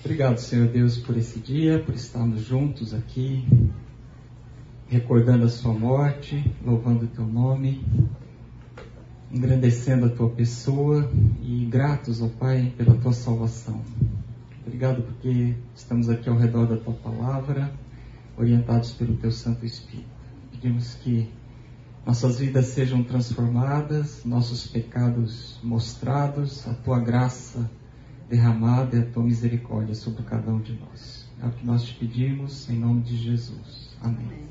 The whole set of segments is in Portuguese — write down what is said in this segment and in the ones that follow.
Obrigado, Senhor Deus, por esse dia, por estarmos juntos aqui, recordando a Sua morte, louvando o Teu nome, engrandecendo a Tua pessoa e gratos, ó Pai, pela Tua salvação. Obrigado porque estamos aqui ao redor da Tua palavra, orientados pelo Teu Santo Espírito. Pedimos que nossas vidas sejam transformadas, nossos pecados mostrados, a Tua graça derramada e a tua misericórdia sobre cada um de nós. É o que nós te pedimos em nome de Jesus. Amém.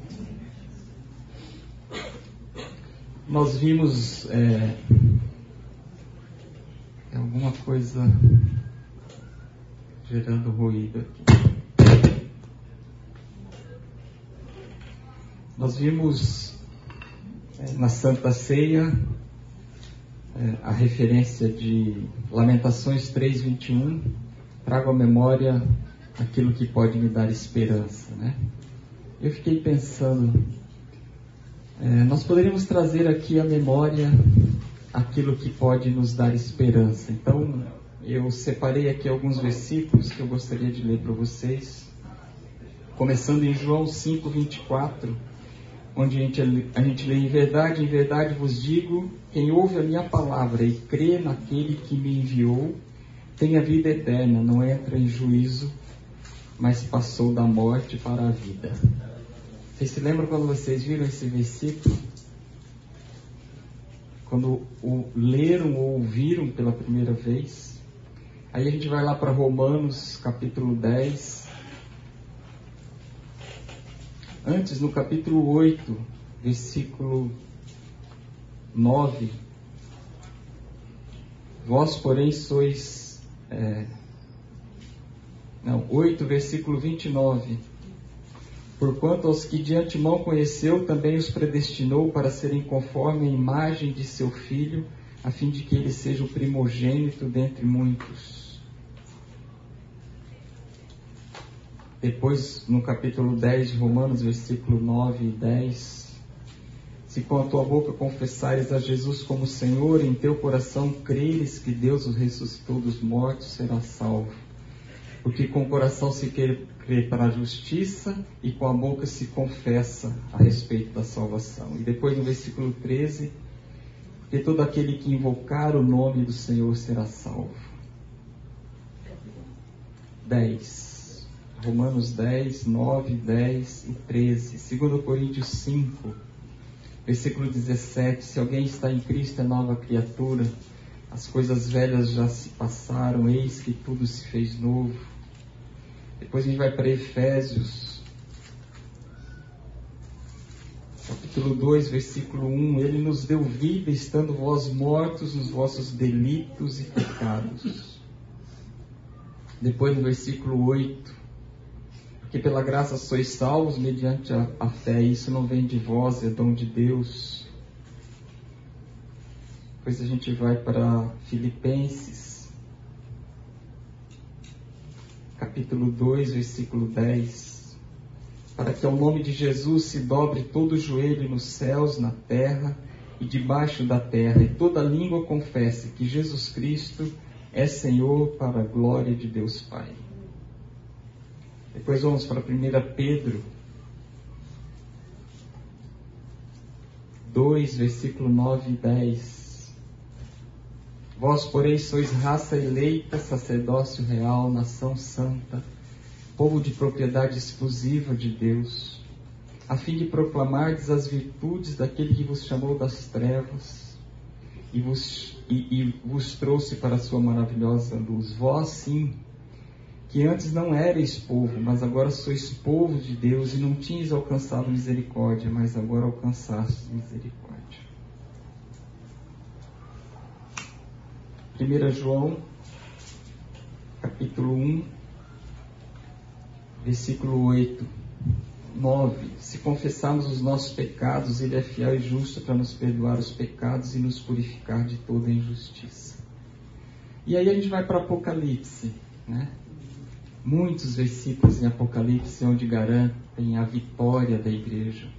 Nós vimos é, é alguma coisa gerando ruído aqui. Nós vimos é, na Santa Ceia é, a referência de Lamentações 3:21, trago à memória aquilo que pode me dar esperança, né? Eu fiquei pensando, é, nós poderíamos trazer aqui à memória aquilo que pode nos dar esperança. Então, eu separei aqui alguns versículos que eu gostaria de ler para vocês, começando em João 5:24 onde a gente, a gente lê em verdade, em verdade vos digo, quem ouve a minha palavra e crê naquele que me enviou, tem a vida eterna, não entra em juízo, mas passou da morte para a vida. Vocês se lembram quando vocês viram esse versículo? Quando o leram ou ouviram pela primeira vez? Aí a gente vai lá para Romanos capítulo 10, Antes, no capítulo 8, versículo 9, vós, porém, sois. É, não, 8, versículo 29. Porquanto aos que de antemão conheceu, também os predestinou para serem conforme a imagem de seu filho, a fim de que ele seja o primogênito dentre muitos. Depois, no capítulo 10 de Romanos, versículo 9 e 10, se com a tua boca confessares a Jesus como Senhor, em teu coração creres que Deus o ressuscitou dos mortos, serás salvo. Porque com o coração se crê para a justiça e com a boca se confessa a respeito da salvação. E depois no versículo 13, porque todo aquele que invocar o nome do Senhor será salvo. 10. Romanos 10, 9, 10 e 13. 2 Coríntios 5, versículo 17. Se alguém está em Cristo, é nova criatura. As coisas velhas já se passaram, eis que tudo se fez novo. Depois a gente vai para Efésios, capítulo 2, versículo 1. Ele nos deu vida, estando vós mortos nos vossos delitos e pecados. Depois no versículo 8 porque pela graça sois salvos mediante a, a fé. Isso não vem de vós, é dom de Deus. Depois a gente vai para Filipenses, capítulo 2, versículo 10. Para que ao nome de Jesus se dobre todo o joelho nos céus, na terra e debaixo da terra, e toda língua confesse que Jesus Cristo é Senhor para a glória de Deus Pai. Depois vamos para 1 Pedro 2, versículo 9 e 10. Vós, porém, sois raça eleita, sacerdócio real, nação santa, povo de propriedade exclusiva de Deus, a fim de proclamardes as virtudes daquele que vos chamou das trevas e vos, e, e vos trouxe para a sua maravilhosa luz. Vós, sim, que antes não erais povo, mas agora sois povo de Deus e não tinhas alcançado misericórdia, mas agora alcançastes misericórdia. 1 João, capítulo 1, versículo 8, 9. Se confessarmos os nossos pecados, Ele é fiel e justo para nos perdoar os pecados e nos purificar de toda injustiça. E aí a gente vai para Apocalipse, né? Muitos versículos em Apocalipse onde garantem a vitória da igreja.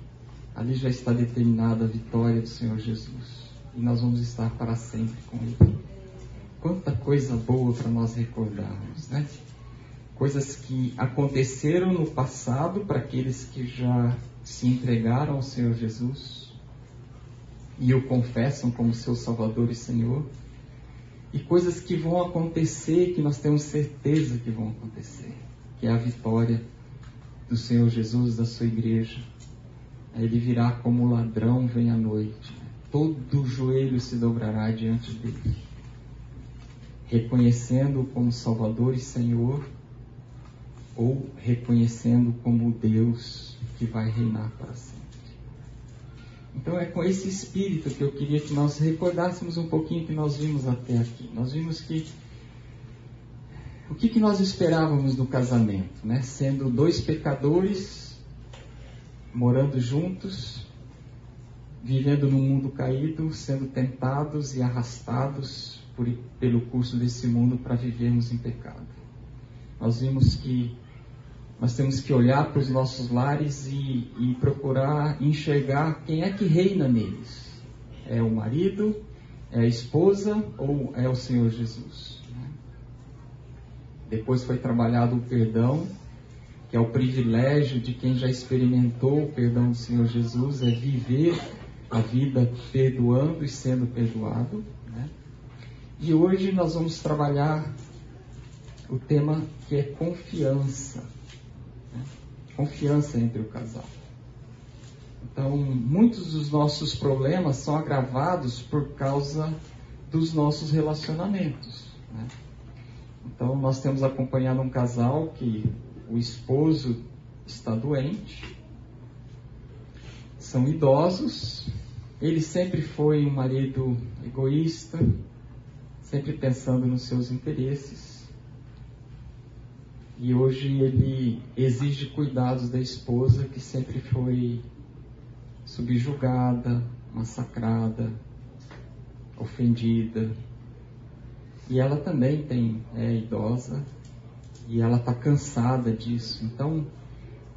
Ali já está determinada a vitória do Senhor Jesus. E nós vamos estar para sempre com Ele. Quanta coisa boa para nós recordarmos, né? coisas que aconteceram no passado para aqueles que já se entregaram ao Senhor Jesus e o confessam como seu Salvador e Senhor, e coisas que vão acontecer, que nós temos certeza que vão acontecer, que é a vitória do Senhor Jesus, da sua igreja. Ele virá como ladrão vem à noite. Todo joelho se dobrará diante dele, reconhecendo-o como Salvador e Senhor, ou reconhecendo como Deus que vai reinar para sempre. Então é com esse espírito que eu queria que nós recordássemos um pouquinho que nós vimos até aqui. Nós vimos que o que, que nós esperávamos do casamento, né? Sendo dois pecadores morando juntos, vivendo num mundo caído, sendo tentados e arrastados por, pelo curso desse mundo para vivermos em pecado. Nós vimos que nós temos que olhar para os nossos lares e, e procurar enxergar quem é que reina neles. É o marido, é a esposa ou é o Senhor Jesus? Né? Depois foi trabalhado o perdão, que é o privilégio de quem já experimentou o perdão do Senhor Jesus, é viver a vida perdoando e sendo perdoado. Né? E hoje nós vamos trabalhar o tema que é confiança confiança entre o casal. Então, muitos dos nossos problemas são agravados por causa dos nossos relacionamentos. Né? Então, nós temos acompanhado um casal que o esposo está doente, são idosos, ele sempre foi um marido egoísta, sempre pensando nos seus interesses. E hoje ele exige cuidados da esposa que sempre foi subjugada, massacrada, ofendida. E ela também tem, é idosa e ela está cansada disso. Então,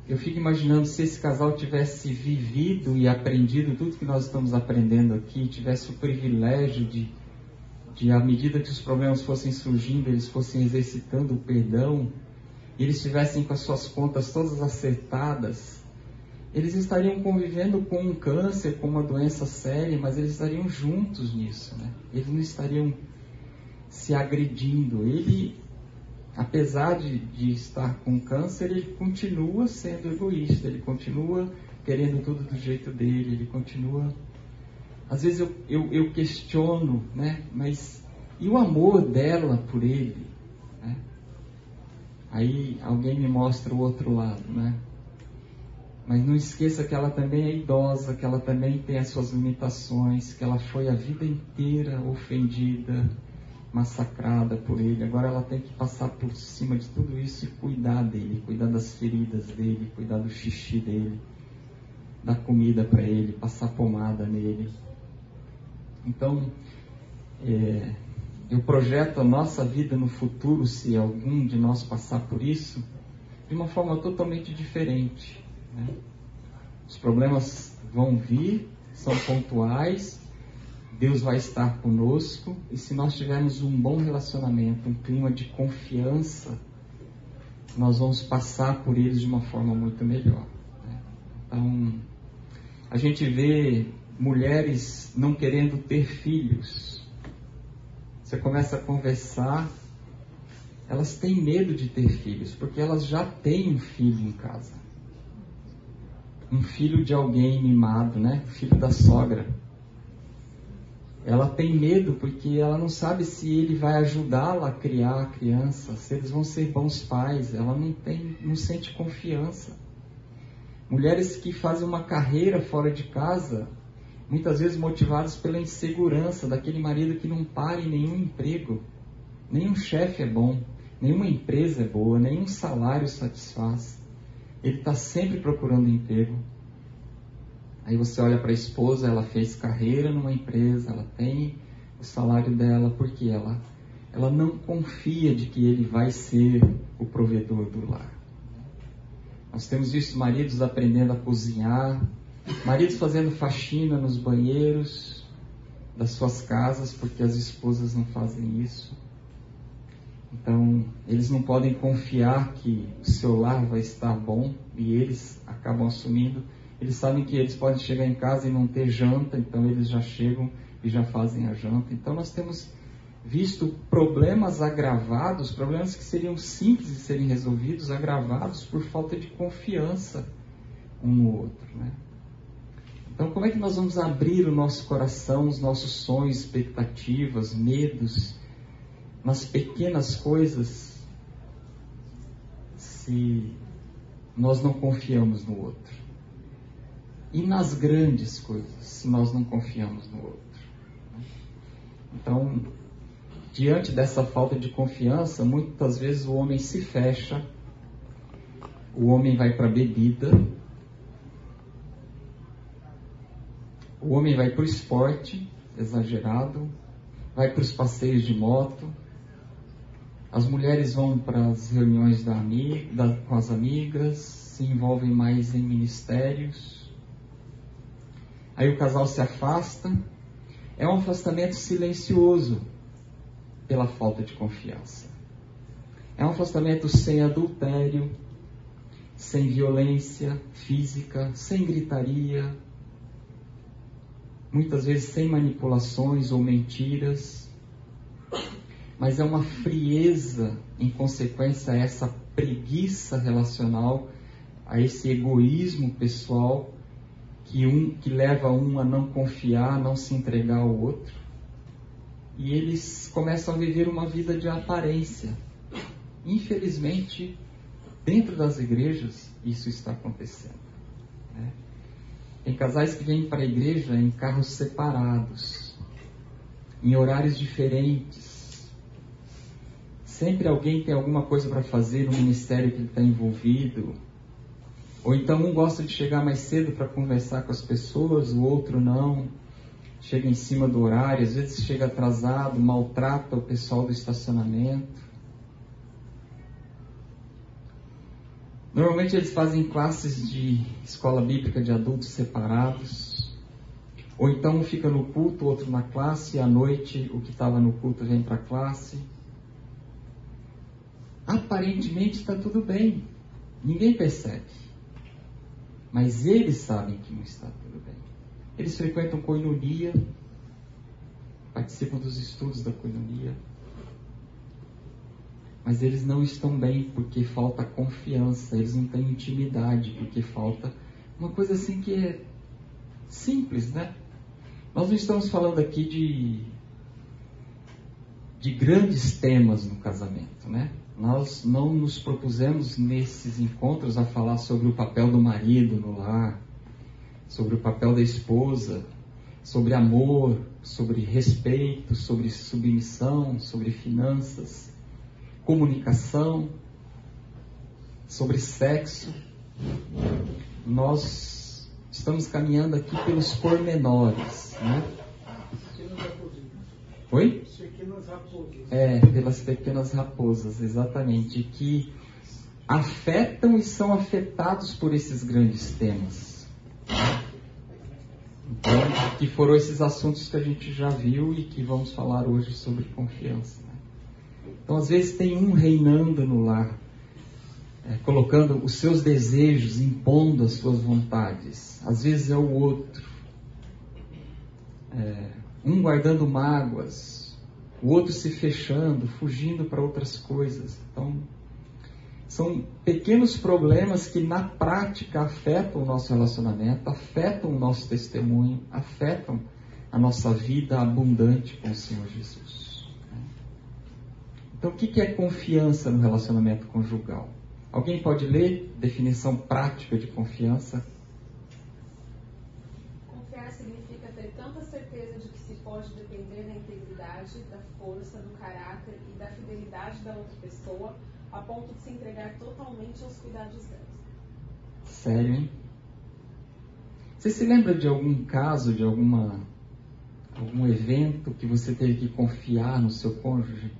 eu fico imaginando se esse casal tivesse vivido e aprendido tudo que nós estamos aprendendo aqui, tivesse o privilégio de, de à medida que os problemas fossem surgindo, eles fossem exercitando o perdão e eles estivessem com as suas contas todas acertadas, eles estariam convivendo com um câncer, com uma doença séria, mas eles estariam juntos nisso, né? Eles não estariam se agredindo. Ele, apesar de, de estar com câncer, ele continua sendo egoísta, ele continua querendo tudo do jeito dele, ele continua. Às vezes eu, eu, eu questiono, né? Mas e o amor dela por ele? Aí alguém me mostra o outro lado, né? Mas não esqueça que ela também é idosa, que ela também tem as suas limitações, que ela foi a vida inteira ofendida, massacrada por ele. Agora ela tem que passar por cima de tudo isso e cuidar dele, cuidar das feridas dele, cuidar do xixi dele, dar comida para ele, passar pomada nele. Então, é, eu projeto a nossa vida no futuro, se algum de nós passar por isso, de uma forma totalmente diferente. Né? Os problemas vão vir, são pontuais, Deus vai estar conosco, e se nós tivermos um bom relacionamento, um clima de confiança, nós vamos passar por eles de uma forma muito melhor. Né? Então, a gente vê mulheres não querendo ter filhos, você começa a conversar, elas têm medo de ter filhos, porque elas já têm um filho em casa. Um filho de alguém mimado, né? Filho da sogra. Ela tem medo porque ela não sabe se ele vai ajudá-la a criar a criança, se eles vão ser bons pais. Ela não tem, não sente confiança. Mulheres que fazem uma carreira fora de casa, muitas vezes motivados pela insegurança daquele marido que não para em nenhum emprego. Nenhum chefe é bom, nenhuma empresa é boa, nenhum salário satisfaz. Ele está sempre procurando emprego. Aí você olha para a esposa, ela fez carreira numa empresa, ela tem o salário dela, porque ela, ela não confia de que ele vai ser o provedor do lar. Nós temos visto maridos aprendendo a cozinhar, Maridos fazendo faxina nos banheiros das suas casas porque as esposas não fazem isso. Então, eles não podem confiar que o seu lar vai estar bom e eles acabam assumindo. Eles sabem que eles podem chegar em casa e não ter janta, então eles já chegam e já fazem a janta. Então, nós temos visto problemas agravados, problemas que seriam simples de serem resolvidos, agravados por falta de confiança um no outro. Né? Então, como é que nós vamos abrir o nosso coração, os nossos sonhos, expectativas, medos, nas pequenas coisas, se nós não confiamos no outro? E nas grandes coisas, se nós não confiamos no outro? Então, diante dessa falta de confiança, muitas vezes o homem se fecha, o homem vai para a bebida, o homem vai para o esporte exagerado, vai para os passeios de moto, as mulheres vão para as reuniões da da, com as amigas, se envolvem mais em ministérios. Aí o casal se afasta. É um afastamento silencioso pela falta de confiança. É um afastamento sem adultério, sem violência física, sem gritaria, muitas vezes sem manipulações ou mentiras, mas é uma frieza em consequência a essa preguiça relacional, a esse egoísmo pessoal que um que leva um a não confiar, a não se entregar ao outro. E eles começam a viver uma vida de aparência. Infelizmente, dentro das igrejas, isso está acontecendo. Né? Casais que vêm para a igreja em carros separados, em horários diferentes. Sempre alguém tem alguma coisa para fazer no ministério que ele está envolvido. Ou então um gosta de chegar mais cedo para conversar com as pessoas, o outro não. Chega em cima do horário, às vezes chega atrasado, maltrata o pessoal do estacionamento. Normalmente eles fazem classes de escola bíblica de adultos separados. Ou então um fica no culto, outro na classe, e à noite o que estava no culto vem para a classe. Aparentemente está tudo bem, ninguém percebe. Mas eles sabem que não está tudo bem. Eles frequentam coinonia, participam dos estudos da coinonia, mas eles não estão bem porque falta confiança, eles não têm intimidade porque falta uma coisa assim que é simples, né? Nós não estamos falando aqui de de grandes temas no casamento, né? Nós não nos propusemos nesses encontros a falar sobre o papel do marido no lar, sobre o papel da esposa, sobre amor, sobre respeito, sobre submissão, sobre finanças comunicação, sobre sexo. Nós estamos caminhando aqui pelos pormenores, né? Oi? É, pelas pequenas raposas, exatamente, que afetam e são afetados por esses grandes temas. Então, que foram esses assuntos que a gente já viu e que vamos falar hoje sobre confiança. Então, às vezes, tem um reinando no lar, é, colocando os seus desejos, impondo as suas vontades. Às vezes é o outro. É, um guardando mágoas, o outro se fechando, fugindo para outras coisas. Então, são pequenos problemas que na prática afetam o nosso relacionamento, afetam o nosso testemunho, afetam a nossa vida abundante com o Senhor Jesus. Então, o que é confiança no relacionamento conjugal? Alguém pode ler definição prática de confiança? Confiar significa ter tanta certeza de que se pode depender da integridade, da força, do caráter e da fidelidade da outra pessoa, a ponto de se entregar totalmente aos cuidados dela. Sério, hein? Você se lembra de algum caso, de alguma algum evento que você teve que confiar no seu cônjuge?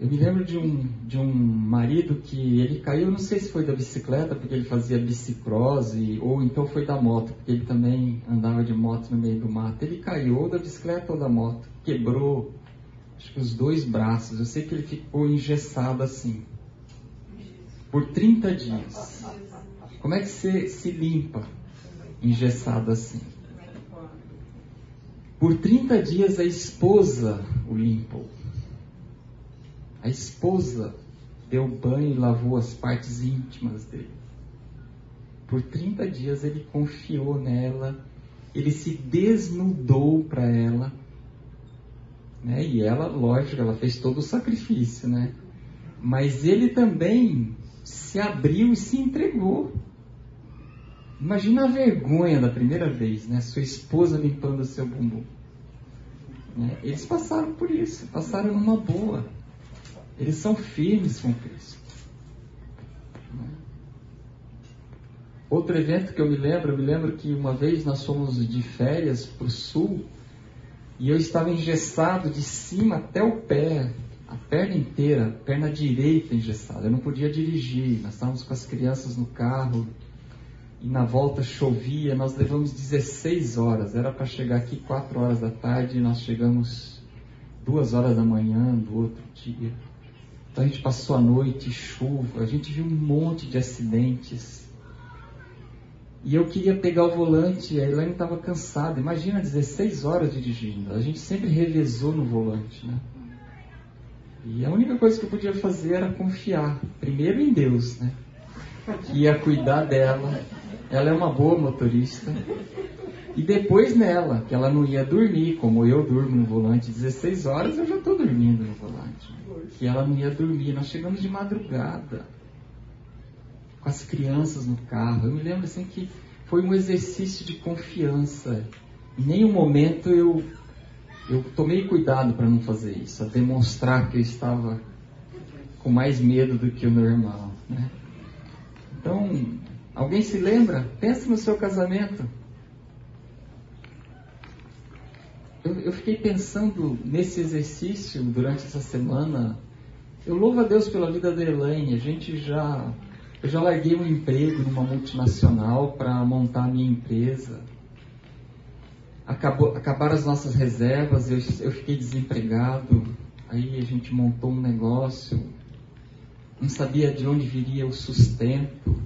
Eu me lembro de um, de um marido que ele caiu, não sei se foi da bicicleta, porque ele fazia bicicross, ou então foi da moto, porque ele também andava de moto no meio do mato. Ele caiu ou da bicicleta ou da moto, quebrou acho que os dois braços. Eu sei que ele ficou engessado assim, por 30 dias. Como é que você se limpa engessado assim? Por 30 dias a esposa o limpou. A esposa deu banho e lavou as partes íntimas dele. Por 30 dias ele confiou nela, ele se desnudou para ela. Né? E ela, lógico, ela fez todo o sacrifício, né? Mas ele também se abriu e se entregou. Imagina a vergonha da primeira vez, né? Sua esposa limpando o seu bumbum. Né? Eles passaram por isso, passaram numa boa. Eles são firmes com Cristo. Outro evento que eu me lembro, eu me lembro que uma vez nós fomos de férias para o sul e eu estava engessado de cima até o pé, a perna inteira, a perna direita engessada. Eu não podia dirigir, nós estávamos com as crianças no carro e na volta chovia. Nós levamos 16 horas, era para chegar aqui 4 horas da tarde e nós chegamos 2 horas da manhã do outro dia. Então a gente passou a noite, chuva, a gente viu um monte de acidentes. E eu queria pegar o volante, a Elaine estava cansada. Imagina 16 horas dirigindo. A gente sempre revezou no volante, né? E a única coisa que eu podia fazer era confiar, primeiro em Deus, né? Que ia cuidar dela. Ela é uma boa motorista. E depois nela, que ela não ia dormir, como eu durmo no volante 16 horas, eu já estou dormindo no volante. Que ela não ia dormir. Nós chegamos de madrugada, com as crianças no carro. Eu me lembro assim que foi um exercício de confiança. Em nenhum momento eu, eu tomei cuidado para não fazer isso, a demonstrar que eu estava com mais medo do que o normal. Né? Então, alguém se lembra? Pensa no seu casamento. eu, eu fiquei pensando nesse exercício durante essa semana. Eu louvo a Deus pela vida da Elaine. A gente já. Eu já larguei um emprego numa multinacional para montar a minha empresa. Acabou, acabaram as nossas reservas, eu, eu fiquei desempregado. Aí a gente montou um negócio. Não sabia de onde viria o sustento.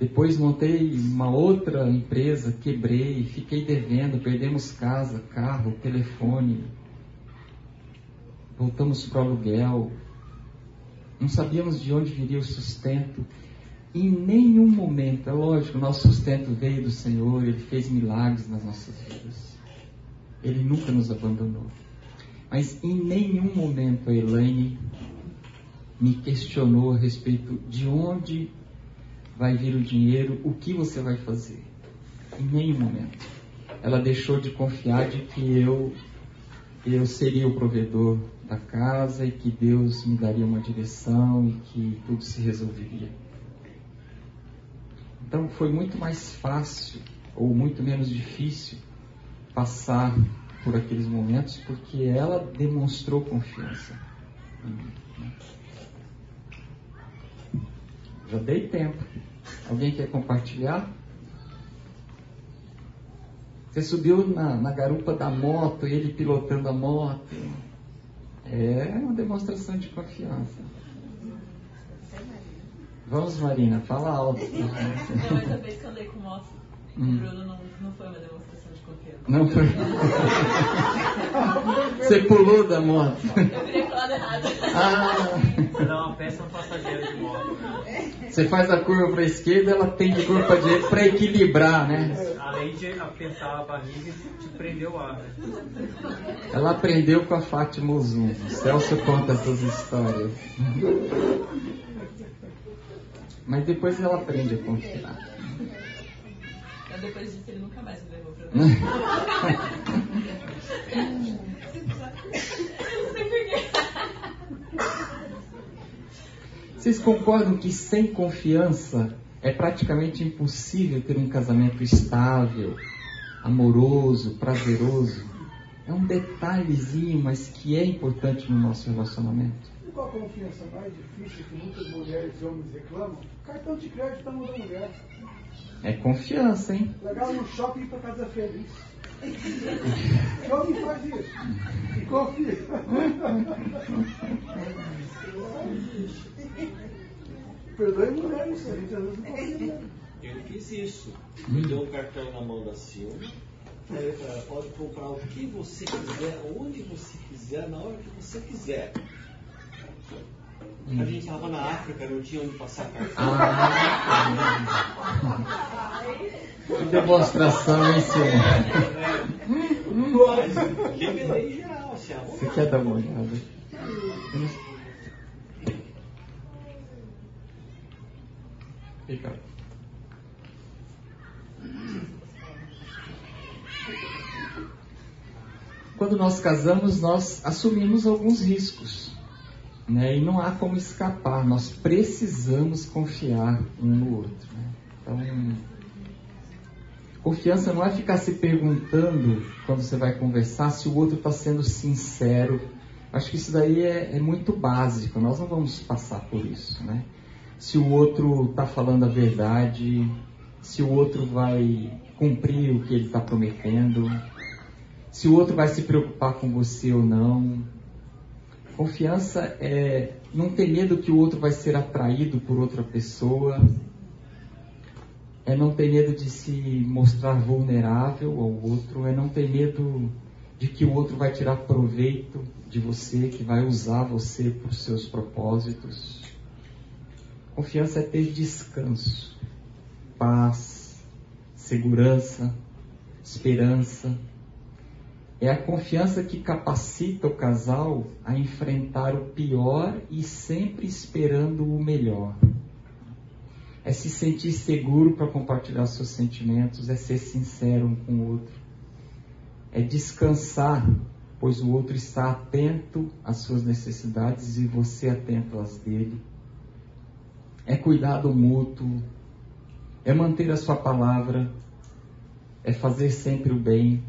Depois montei uma outra empresa, quebrei, fiquei devendo, perdemos casa, carro, telefone. Voltamos para o aluguel. Não sabíamos de onde viria o sustento. Em nenhum momento, é lógico, nosso sustento veio do Senhor, Ele fez milagres nas nossas vidas. Ele nunca nos abandonou. Mas em nenhum momento a Elaine me questionou a respeito de onde vai vir o dinheiro, o que você vai fazer? Em nenhum momento. Ela deixou de confiar de que eu eu seria o provedor da casa e que Deus me daria uma direção e que tudo se resolveria. Então foi muito mais fácil ou muito menos difícil passar por aqueles momentos porque ela demonstrou confiança. Já dei tempo. Alguém quer compartilhar? Você subiu na, na garupa da moto, ele pilotando a moto. É uma demonstração de confiança. Vamos, Marina, fala alto. Não, essa vez que eu andei com moto, o hum. Bruno não, não foi uma demonstração de confiança. Não foi. Você pulou da moto. Eu virei pro lado errado. Ah. Uma peça um passageiro de moto. Você faz a curva para a esquerda, ela tem de curva para a direita para equilibrar, né? Além de apertar a barriga, te prendeu o ar. Né? Ela aprendeu com a Fátima Ozum. O Celso conta essas histórias. Mas depois ela aprende a confiar. Depois disso ele nunca mais me levou pra Vocês concordam que sem confiança é praticamente impossível ter um casamento estável, amoroso, prazeroso? É um detalhezinho, mas que é importante no nosso relacionamento. Sabe qual a confiança mais difícil que muitas mulheres e homens reclamam? Cartão de crédito da mulher. É confiança, hein? Legal no shopping para casa feliz. Que homem faz isso? E confia. Perdoe mulheres, a gente às vezes. Eu fiz isso. Me deu um cartão na mão da Silvia. Falei para ela, pode comprar o que você quiser, onde você quiser, na hora que você quiser. A gente estava na África, não tinha onde passar cartão. Ah, que demonstração, hein, senhor? Mas revelei geral, assim, a Você quer dar uma olhada? Fica. Quando nós casamos, nós assumimos alguns riscos. Né? E não há como escapar, nós precisamos confiar um no outro. Né? Então, confiança não é ficar se perguntando quando você vai conversar se o outro está sendo sincero. Acho que isso daí é, é, muito básico, nós não vamos passar por isso. Né? Se o outro está falando a verdade, se o outro vai cumprir o que ele está prometendo, se o outro vai se preocupar com você ou não. Confiança é não ter medo que o outro vai ser atraído por outra pessoa, é não ter medo de se mostrar vulnerável ao outro, é não ter medo de que o outro vai tirar proveito de você, que vai usar você os seus propósitos. Confiança é ter descanso, paz, segurança, esperança é a confiança que capacita o casal a enfrentar o pior e sempre esperando o melhor. É se sentir seguro para compartilhar seus sentimentos, é ser sincero um com o outro. É descansar, pois o outro está atento às suas necessidades e você atento às dele. É cuidado mútuo, é manter a sua palavra, é fazer sempre o bem,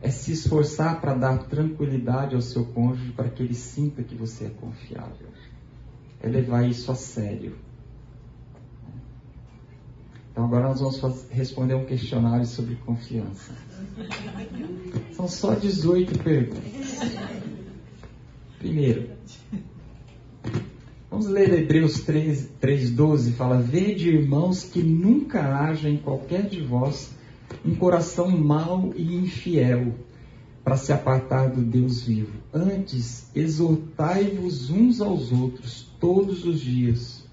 é se esforçar para dar tranquilidade ao seu cônjuge para que ele sinta que você é confiável. É levar isso a sério. Então agora nós vamos responder um questionário sobre confiança. São só 18 perguntas. Primeiro, vamos ler Hebreus 3,12, fala, Vede, irmãos, que nunca haja em qualquer de vós um coração mau e infiel para se apartar do Deus vivo. Antes, exortai-vos uns aos outros todos os dias,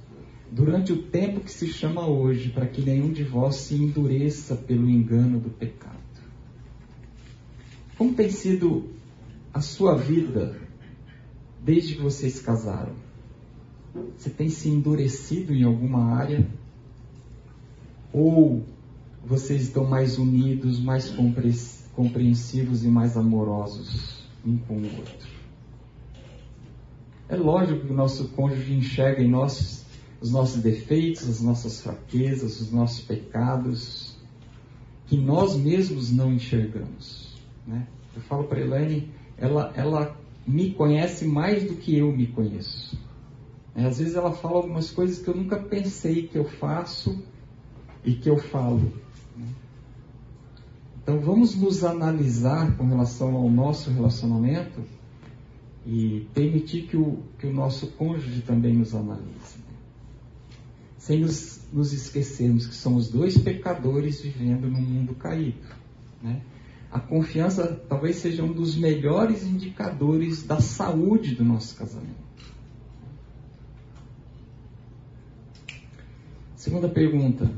durante o tempo que se chama hoje, para que nenhum de vós se endureça pelo engano do pecado. Como tem sido a sua vida desde que vocês casaram? Você tem se endurecido em alguma área? Ou vocês estão mais unidos, mais compreensivos e mais amorosos um com o outro. É lógico que o nosso cônjuge enxerga em nós os nossos defeitos, as nossas fraquezas, os nossos pecados, que nós mesmos não enxergamos. Né? Eu falo para Elaine, ela, ela me conhece mais do que eu me conheço. É, às vezes ela fala algumas coisas que eu nunca pensei que eu faço e que eu falo. Então vamos nos analisar com relação ao nosso relacionamento e permitir que o, que o nosso cônjuge também nos analise. Sem nos, nos esquecermos que somos dois pecadores vivendo num mundo caído. Né? A confiança talvez seja um dos melhores indicadores da saúde do nosso casamento. Segunda pergunta: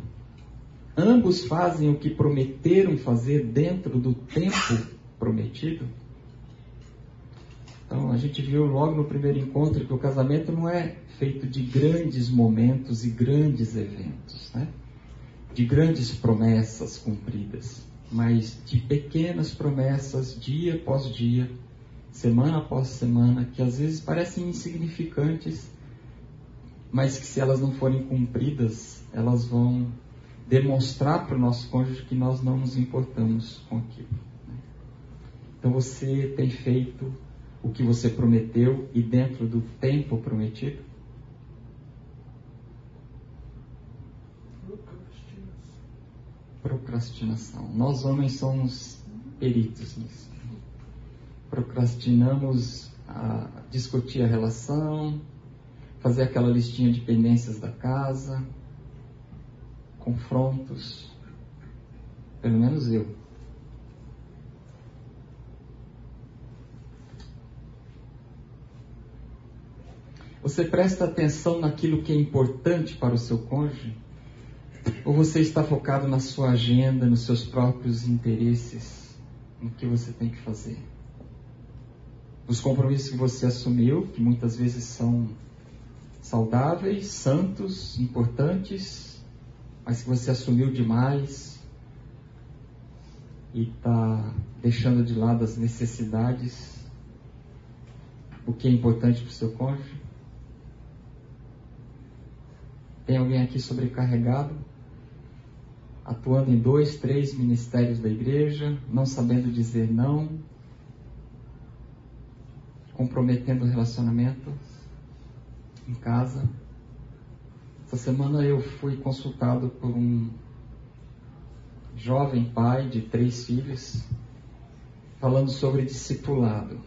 Ambos fazem o que prometeram fazer dentro do tempo prometido? Então, a gente viu logo no primeiro encontro que o casamento não é feito de grandes momentos e grandes eventos, né? de grandes promessas cumpridas, mas de pequenas promessas, dia após dia, semana após semana, que às vezes parecem insignificantes, mas que se elas não forem cumpridas, elas vão demonstrar para o nosso cônjuge que nós não nos importamos com aquilo. Né? Então você tem feito o que você prometeu e dentro do tempo prometido? Procrastinação. Nós homens somos peritos nisso. Procrastinamos a discutir a relação, fazer aquela listinha de pendências da casa, confrontos. Pelo menos eu. Você presta atenção naquilo que é importante para o seu cônjuge? Ou você está focado na sua agenda, nos seus próprios interesses, no que você tem que fazer? Os compromissos que você assumiu, que muitas vezes são saudáveis, santos, importantes, mas que você assumiu demais e está deixando de lado as necessidades, o que é importante para o seu cônjuge? Tem alguém aqui sobrecarregado? Atuando em dois, três ministérios da igreja, não sabendo dizer não, comprometendo o relacionamento em casa. Essa semana eu fui consultado por um jovem pai de três filhos, falando sobre discipulado.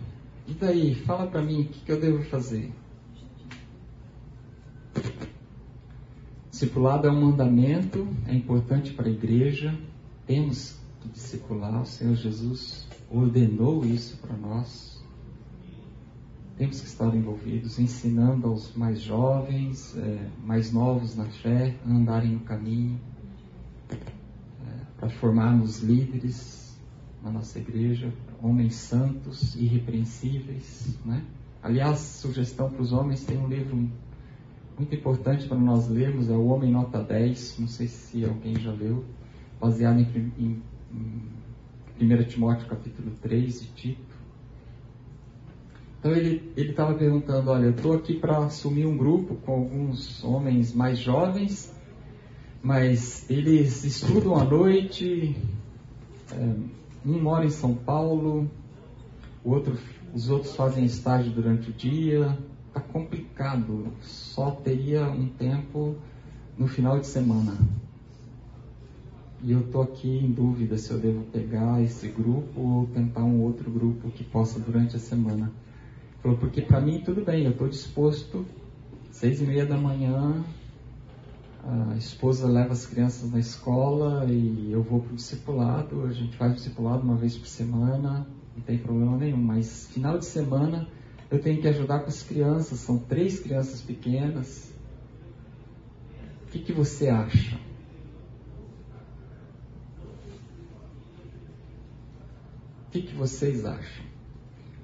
E daí, fala para mim o que, que eu devo fazer. Discipulado é um mandamento, é importante para a igreja, temos que discipular, o Senhor Jesus ordenou isso para nós. Temos que estar envolvidos, ensinando aos mais jovens, é, mais novos na fé, a andarem no caminho, é, para formarmos líderes na nossa igreja, homens santos, irrepreensíveis. Né? Aliás, sugestão para os homens: tem um livro muito importante para nós lermos é o Homem Nota 10, não sei se alguém já leu, baseado em, em, em 1 Timóteo capítulo 3 de Tito. Então ele estava perguntando, olha, eu estou aqui para assumir um grupo com alguns homens mais jovens, mas eles estudam à noite, é, um mora em São Paulo, outro, os outros fazem estágio durante o dia, está complicado. Só teria um tempo no final de semana. E eu estou aqui em dúvida se eu devo pegar esse grupo ou tentar um outro grupo que possa durante a semana. Falou, porque para mim tudo bem, eu estou disposto, seis e meia da manhã, a esposa leva as crianças na escola e eu vou para o discipulado, a gente faz o discipulado uma vez por semana, não tem problema nenhum, mas final de semana eu tenho que ajudar com as crianças, são três crianças pequenas. O que, que você acha? O que, que vocês acham?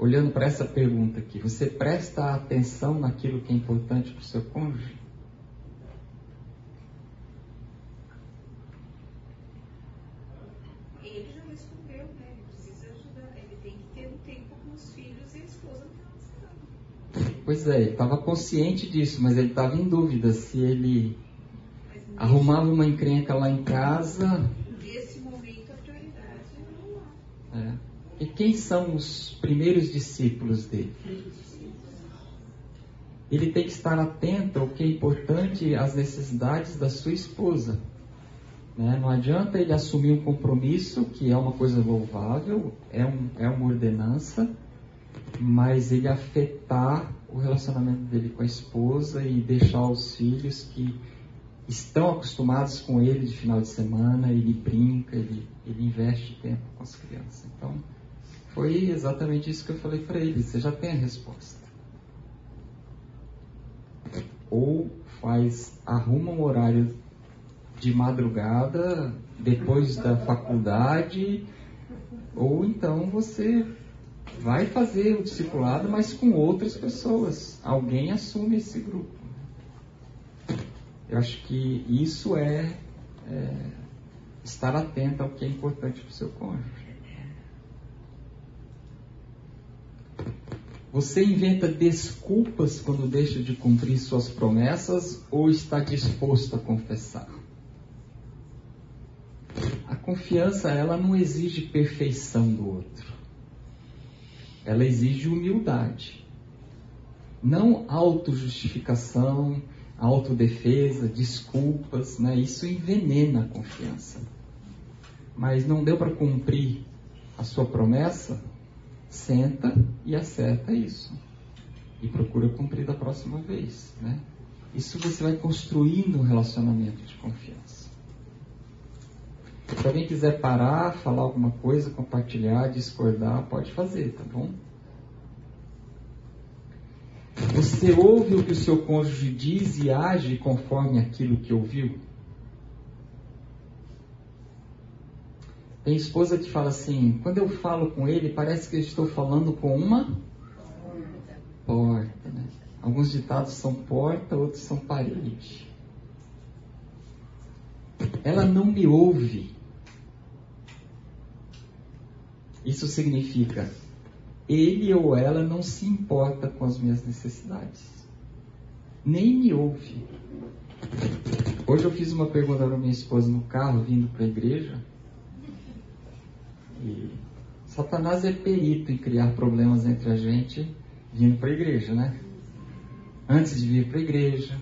Olhando para essa pergunta aqui, você presta atenção naquilo que é importante para o seu cônjuge? Pois é, ele estava consciente disso, mas ele estava em dúvida se ele arrumava uma encrenca lá em casa. Nesse momento a prioridade é É. E quem são os primeiros discípulos dele? Ele tem que estar atento ao que é importante às necessidades da sua esposa. Né? Não adianta ele assumir um compromisso, que é uma coisa louvável, é, um, é uma ordenança, mas ele afetar o relacionamento dele com a esposa e deixar os filhos que estão acostumados com ele de final de semana, ele brinca, ele, ele investe tempo com as crianças. Então, foi exatamente isso que eu falei para ele. Você já tem a resposta. Ou faz, arruma um horário de madrugada, depois da faculdade, ou então você vai fazer o discipulado, mas com outras pessoas. Alguém assume esse grupo. Eu acho que isso é, é estar atento ao que é importante para o seu cônjuge. Você inventa desculpas quando deixa de cumprir suas promessas ou está disposto a confessar? A confiança, ela não exige perfeição do outro ela exige humildade. Não autojustificação, autodefesa, desculpas, né? isso envenena a confiança. Mas não deu para cumprir a sua promessa? Senta e acerta isso. E procura cumprir da próxima vez. Né? Isso você vai construindo um relacionamento de confiança. Se alguém quiser parar, falar alguma coisa, compartilhar, discordar, pode fazer, tá bom? Você ouve o que o seu cônjuge diz e age conforme aquilo que ouviu? Tem esposa que fala assim: quando eu falo com ele, parece que eu estou falando com uma porta. Né? Alguns ditados são porta, outros são parede. Ela não me ouve. Isso significa ele ou ela não se importa com as minhas necessidades. Nem me ouve. Hoje eu fiz uma pergunta para minha esposa no carro, vindo para a igreja. E Satanás é perito em criar problemas entre a gente vindo para a igreja, né? Antes de vir para a igreja.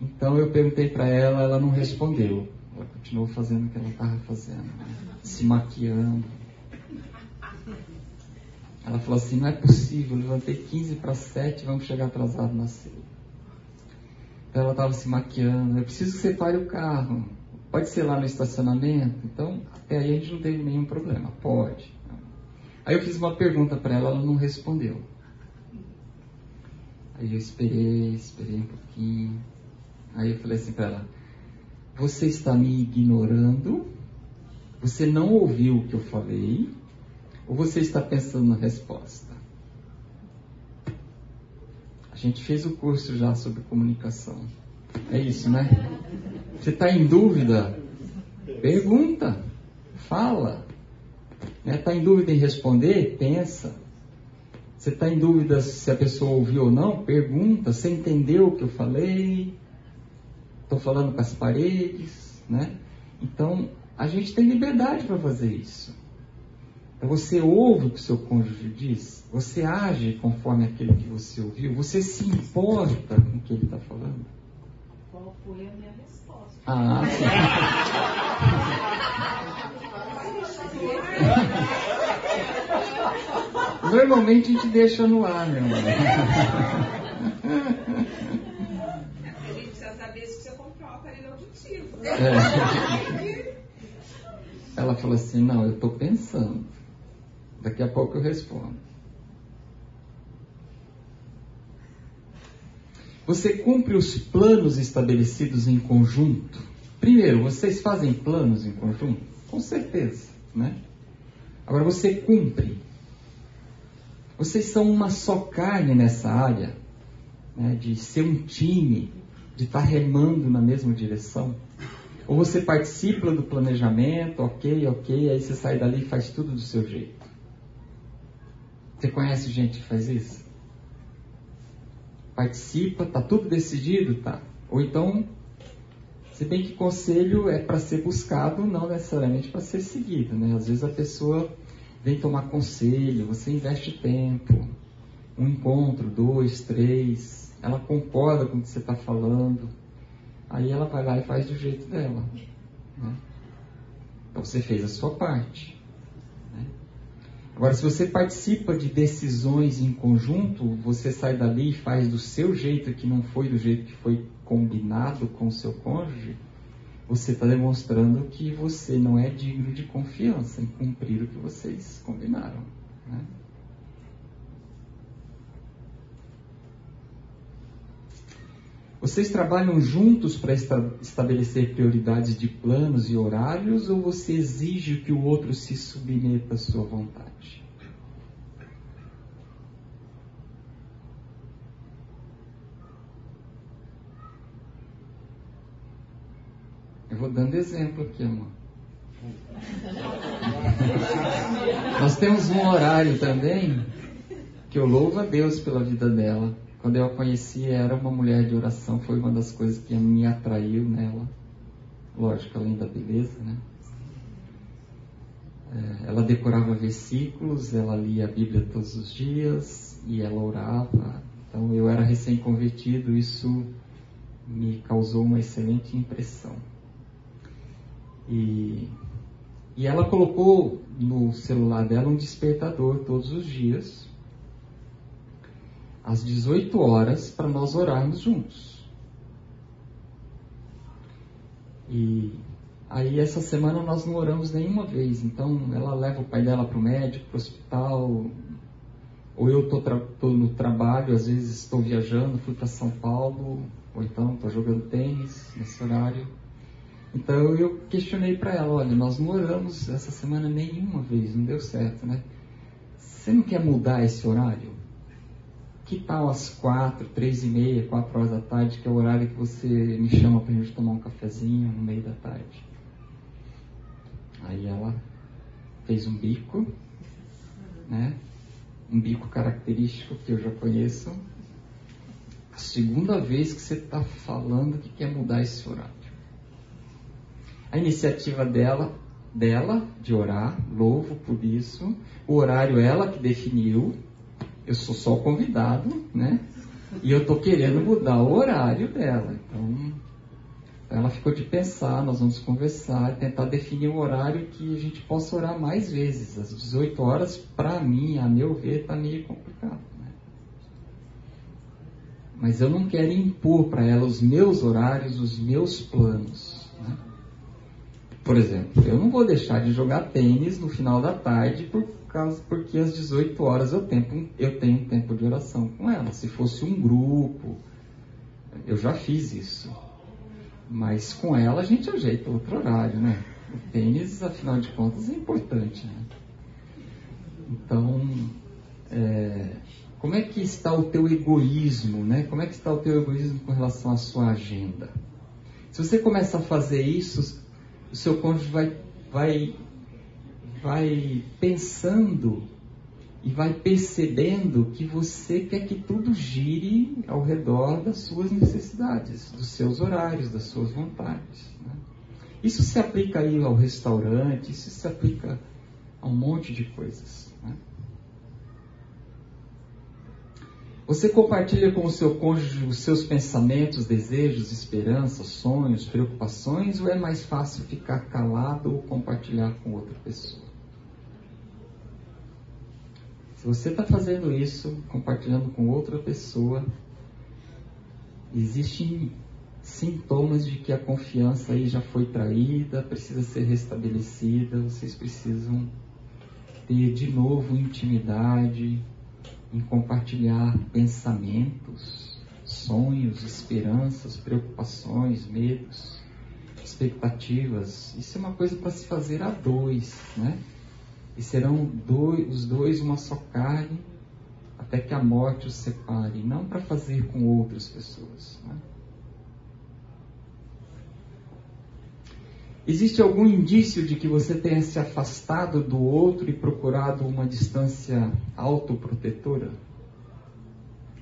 Então eu perguntei para ela, ela não respondeu. Ela continuou fazendo o que ela estava fazendo, né? se maquiando. Ela falou assim: não é possível, levantei 15 para 7, vamos chegar atrasado na ceia. Então ela estava se maquiando. Eu preciso que você pare o carro. Pode ser lá no estacionamento? Então, até aí a gente não teve nenhum problema. Pode. Aí eu fiz uma pergunta para ela, ela não respondeu. Aí eu esperei, esperei um pouquinho. Aí eu falei assim para ela: Você está me ignorando? Você não ouviu o que eu falei? Ou você está pensando na resposta? A gente fez o curso já sobre comunicação. É isso, né? Você está em dúvida? Pergunta, fala. Está né? Tá em dúvida em responder? Pensa. Você está em dúvida se a pessoa ouviu ou não? Pergunta. Você entendeu o que eu falei? Estou falando com as paredes, né? Então, a gente tem liberdade para fazer isso. Então, você ouve o que o seu cônjuge diz? Você age conforme aquilo que você ouviu? Você se importa com o que ele está falando? Qual foi a minha resposta? Ah, sim. Normalmente a gente deixa no ar, meu irmão. A gente precisa saber se você comprou o aparelho auditivo. É. Ela falou assim: Não, eu estou pensando. Daqui a pouco eu respondo. Você cumpre os planos estabelecidos em conjunto? Primeiro, vocês fazem planos em conjunto? Com certeza, né? Agora você cumpre. Vocês são uma só carne nessa área, né, de ser um time, de estar tá remando na mesma direção. Ou você participa do planejamento, ok, ok, aí você sai dali e faz tudo do seu jeito. Você conhece gente que faz isso? Participa, tá tudo decidido, tá? Ou então, se bem que conselho é para ser buscado, não necessariamente para ser seguido, né? Às vezes a pessoa vem tomar conselho, você investe tempo, um encontro, dois, três, ela concorda com o que você está falando, aí ela vai lá e faz do jeito dela. Né? Então você fez a sua parte. Agora, se você participa de decisões em conjunto, você sai dali e faz do seu jeito que não foi do jeito que foi combinado com o seu cônjuge, você está demonstrando que você não é digno de confiança em cumprir o que vocês combinaram. Né? Vocês trabalham juntos para estabelecer prioridades de planos e horários ou você exige que o outro se submeta à sua vontade? Eu vou dando exemplo aqui, amor. Nós temos um horário também que eu louvo a Deus pela vida dela. Quando eu a conheci, era uma mulher de oração, foi uma das coisas que me atraiu nela. Lógico, além da beleza, né? É, ela decorava versículos, ela lia a Bíblia todos os dias e ela orava. Então eu era recém-convertido, isso me causou uma excelente impressão. E, e ela colocou no celular dela um despertador todos os dias, às 18 horas, para nós orarmos juntos. E aí essa semana nós não oramos nenhuma vez, então ela leva o pai dela para o médico, para o hospital, ou eu estou no trabalho, às vezes estou viajando, fui para São Paulo, ou então estou jogando tênis nesse horário. Então eu questionei para ela, olha, nós não oramos essa semana nenhuma vez, não deu certo, né? Você não quer mudar esse horário? Que tal às quatro, três e meia, quatro horas da tarde, que é o horário que você me chama para a gente tomar um cafezinho no meio da tarde? Aí ela fez um bico, né? Um bico característico que eu já conheço. A segunda vez que você está falando que quer mudar esse horário. A iniciativa dela, dela de orar, louvo por isso. O horário ela que definiu, eu sou só convidado, né? E eu estou querendo mudar o horário dela. Então, ela ficou de pensar, nós vamos conversar, tentar definir um horário que a gente possa orar mais vezes. Às 18 horas, para mim, a meu ver, está meio complicado. Né? Mas eu não quero impor para ela os meus horários, os meus planos. Né? Por exemplo, eu não vou deixar de jogar tênis no final da tarde por causa, porque às 18 horas eu tenho, eu tenho tempo de oração com ela. Se fosse um grupo, eu já fiz isso. Mas com ela a gente ajeita outro horário, né? O tênis, afinal de contas, é importante. Né? Então, é, como é que está o teu egoísmo, né? Como é que está o teu egoísmo com relação à sua agenda? Se você começa a fazer isso, o seu cônjuge vai, vai vai pensando e vai percebendo que você quer que tudo gire ao redor das suas necessidades, dos seus horários, das suas vontades. Né? Isso se aplica aí ao restaurante, isso se aplica a um monte de coisas. Né? Você compartilha com o seu cônjuge os seus pensamentos, desejos, esperanças, sonhos, preocupações, ou é mais fácil ficar calado ou compartilhar com outra pessoa? Se você está fazendo isso, compartilhando com outra pessoa, existem sintomas de que a confiança aí já foi traída, precisa ser restabelecida, vocês precisam ter de novo intimidade em compartilhar pensamentos, sonhos, esperanças, preocupações, medos, expectativas. Isso é uma coisa para se fazer a dois, né? E serão dois, os dois uma só carne, até que a morte os separe, não para fazer com outras pessoas. Né? Existe algum indício de que você tenha se afastado do outro e procurado uma distância autoprotetora?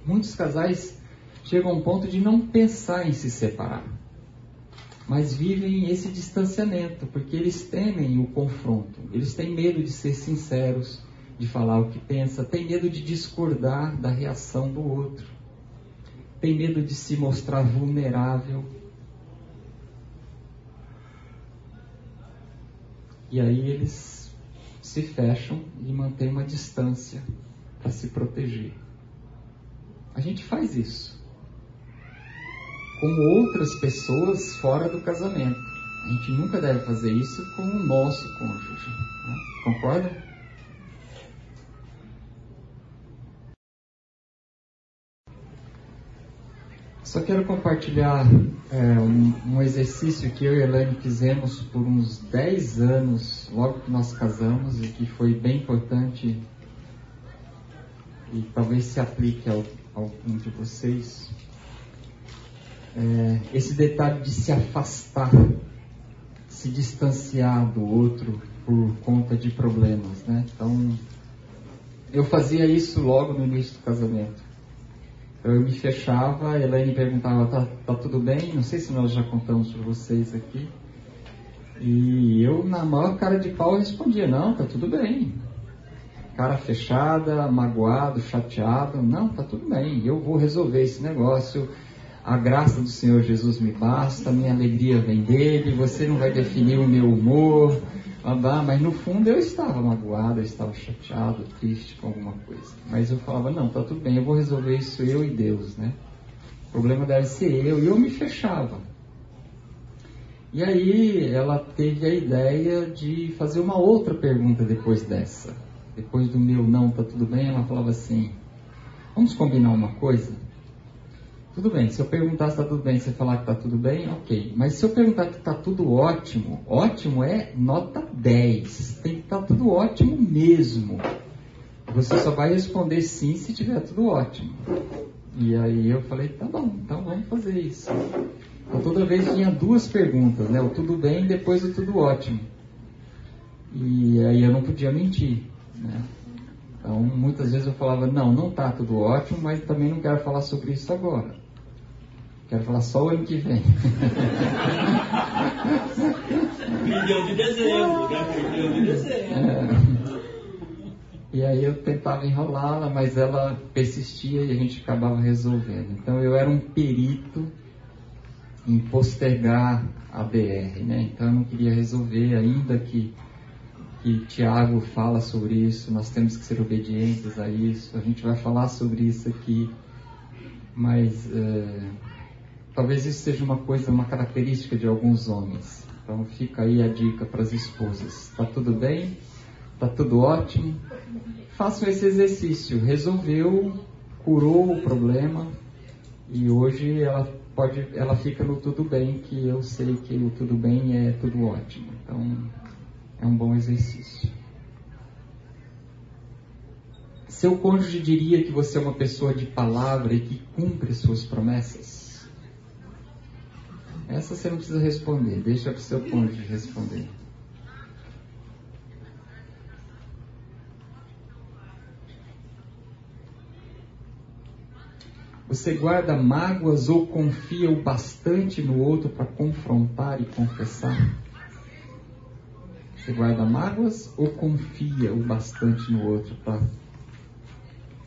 Muitos casais chegam a um ponto de não pensar em se separar mas vivem esse distanciamento, porque eles temem o confronto, eles têm medo de ser sinceros, de falar o que pensa, têm medo de discordar da reação do outro, têm medo de se mostrar vulnerável. E aí eles se fecham e mantêm uma distância para se proteger. A gente faz isso com outras pessoas fora do casamento. A gente nunca deve fazer isso com o nosso cônjuge. Né? Concorda? Só quero compartilhar é, um, um, exercício que eu e a Elaine fizemos por uns 10 anos, logo que nós casamos, e que foi bem importante e talvez se aplique a algum de vocês é, esse detalhe de se afastar, se distanciar do outro por conta de problemas, né? Então, eu fazia isso logo no início do casamento. Eu me fechava, a Elaine perguntava, tá, tá tudo bem? Não sei se nós já contamos para vocês aqui. E eu, na maior cara de pau, respondia: Não, tá tudo bem. Cara fechada, magoado, chateado: Não, tá tudo bem, eu vou resolver esse negócio. A graça do Senhor Jesus me basta, minha alegria vem dele. Você não vai definir o meu humor. Mas no fundo eu estava magoado, eu estava chateado, triste com alguma coisa. Mas eu falava: Não, tá tudo bem, eu vou resolver isso eu e Deus, né? O problema deve ser eu. E eu me fechava. E aí ela teve a ideia de fazer uma outra pergunta depois dessa. Depois do meu não, tá tudo bem, ela falava assim: Vamos combinar uma coisa? Tudo bem, se eu perguntar se tá tudo bem, você falar que tá tudo bem, ok. Mas se eu perguntar que tá tudo ótimo, ótimo é nota 10. Tem que estar tá tudo ótimo mesmo. Você só vai responder sim se tiver tudo ótimo. E aí eu falei, tá bom, então vamos fazer isso. Então toda vez tinha duas perguntas, né? O tudo bem e depois o tudo ótimo. E aí eu não podia mentir, né? Então muitas vezes eu falava, não, não tá tudo ótimo, mas também não quero falar sobre isso agora. Quero falar só o ano que vem. Milhão de dezembro, né? Milhão de dezembro. É. E aí eu tentava enrolá-la, mas ela persistia e a gente acabava resolvendo. Então eu era um perito em postergar a BR, né? Então eu não queria resolver, ainda que, que Tiago fala sobre isso, nós temos que ser obedientes a isso, a gente vai falar sobre isso aqui, mas é, talvez isso seja uma coisa, uma característica de alguns homens. Então fica aí a dica para as esposas. Tá tudo bem? Tá tudo ótimo? Façam esse exercício. Resolveu, curou o problema e hoje ela pode, ela fica no tudo bem, que eu sei que o tudo bem é tudo ótimo. Então, é um bom exercício. Seu cônjuge diria que você é uma pessoa de palavra e que cumpre suas promessas? Essa você não precisa responder, deixa para o seu cônjuge responder. Você guarda mágoas ou confia o bastante no outro para confrontar e confessar? Você guarda mágoas ou confia o bastante no outro para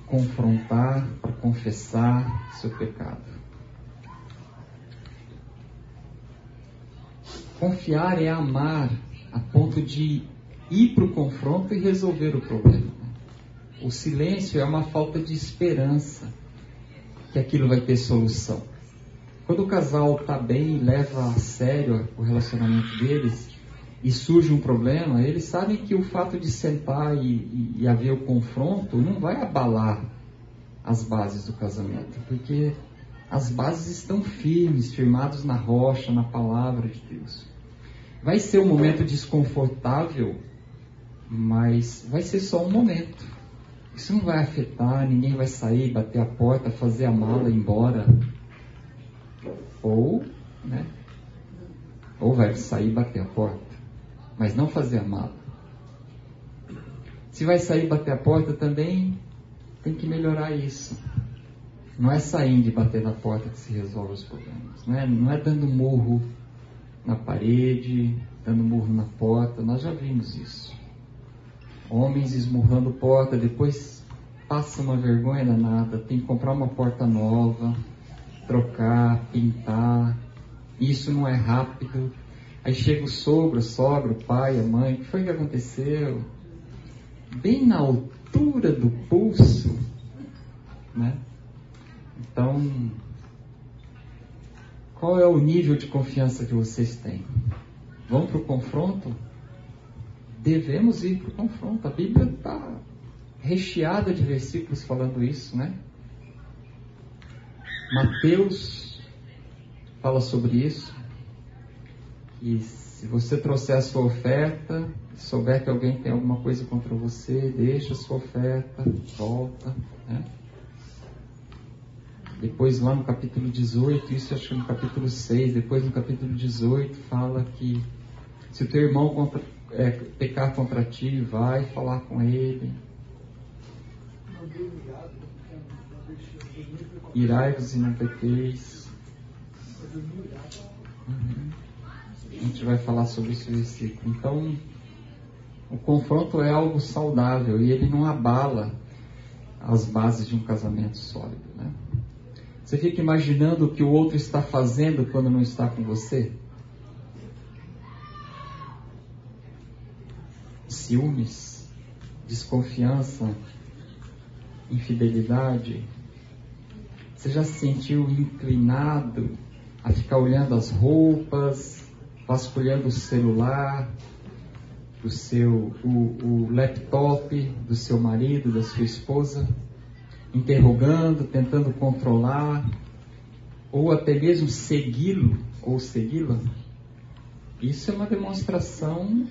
confrontar, para confessar seu pecado? Confiar é amar a ponto de ir para o confronto e resolver o problema. O silêncio é uma falta de esperança que aquilo vai ter solução. Quando o casal está bem leva a sério o relacionamento deles e surge um problema, eles sabem que o fato de sentar e, e, e haver o confronto não vai abalar as bases do casamento, porque as bases estão firmes, firmados na rocha, na palavra de Deus. Vai ser um momento desconfortável, mas vai ser só um momento. Isso não vai afetar, ninguém vai sair, bater a porta, fazer a mala e ir embora. Ou, né? Ou vai sair, bater a porta, mas não fazer a mala. Se vai sair, bater a porta também, tem que melhorar isso. Não é saindo e bater na porta que se resolve os problemas. Não é, não é dando murro na parede, dando murro na porta. Nós já vimos isso homens esmurrando porta, depois passa uma vergonha danada, tem que comprar uma porta nova, trocar, pintar. Isso não é rápido. Aí chega o sogro, a sogra, o pai, a mãe, o que foi que aconteceu? Bem na altura do pulso, né? Então, qual é o nível de confiança que vocês têm? Vão para o confronto? devemos ir para o confronto. A Bíblia está recheada de versículos falando isso, né? Mateus fala sobre isso. E se você trouxer a sua oferta, souber que alguém tem alguma coisa contra você, deixa a sua oferta, volta, né? Depois lá no capítulo 18, isso acho que no capítulo 6, depois no capítulo 18 fala que se o teu irmão contra, é, pecar contra ti, vai falar com ele. Irai-vos e não pequeis. Uhum. A gente vai falar sobre esse versículo. Então, o confronto é algo saudável e ele não abala as bases de um casamento sólido. Né? Você fica imaginando o que o outro está fazendo quando não está com você? Ciúmes, desconfiança, infidelidade. Você já se sentiu inclinado a ficar olhando as roupas, vasculhando o celular, o seu o, o laptop do seu marido, da sua esposa, interrogando, tentando controlar, ou até mesmo segui-lo ou segui-la. Isso é uma demonstração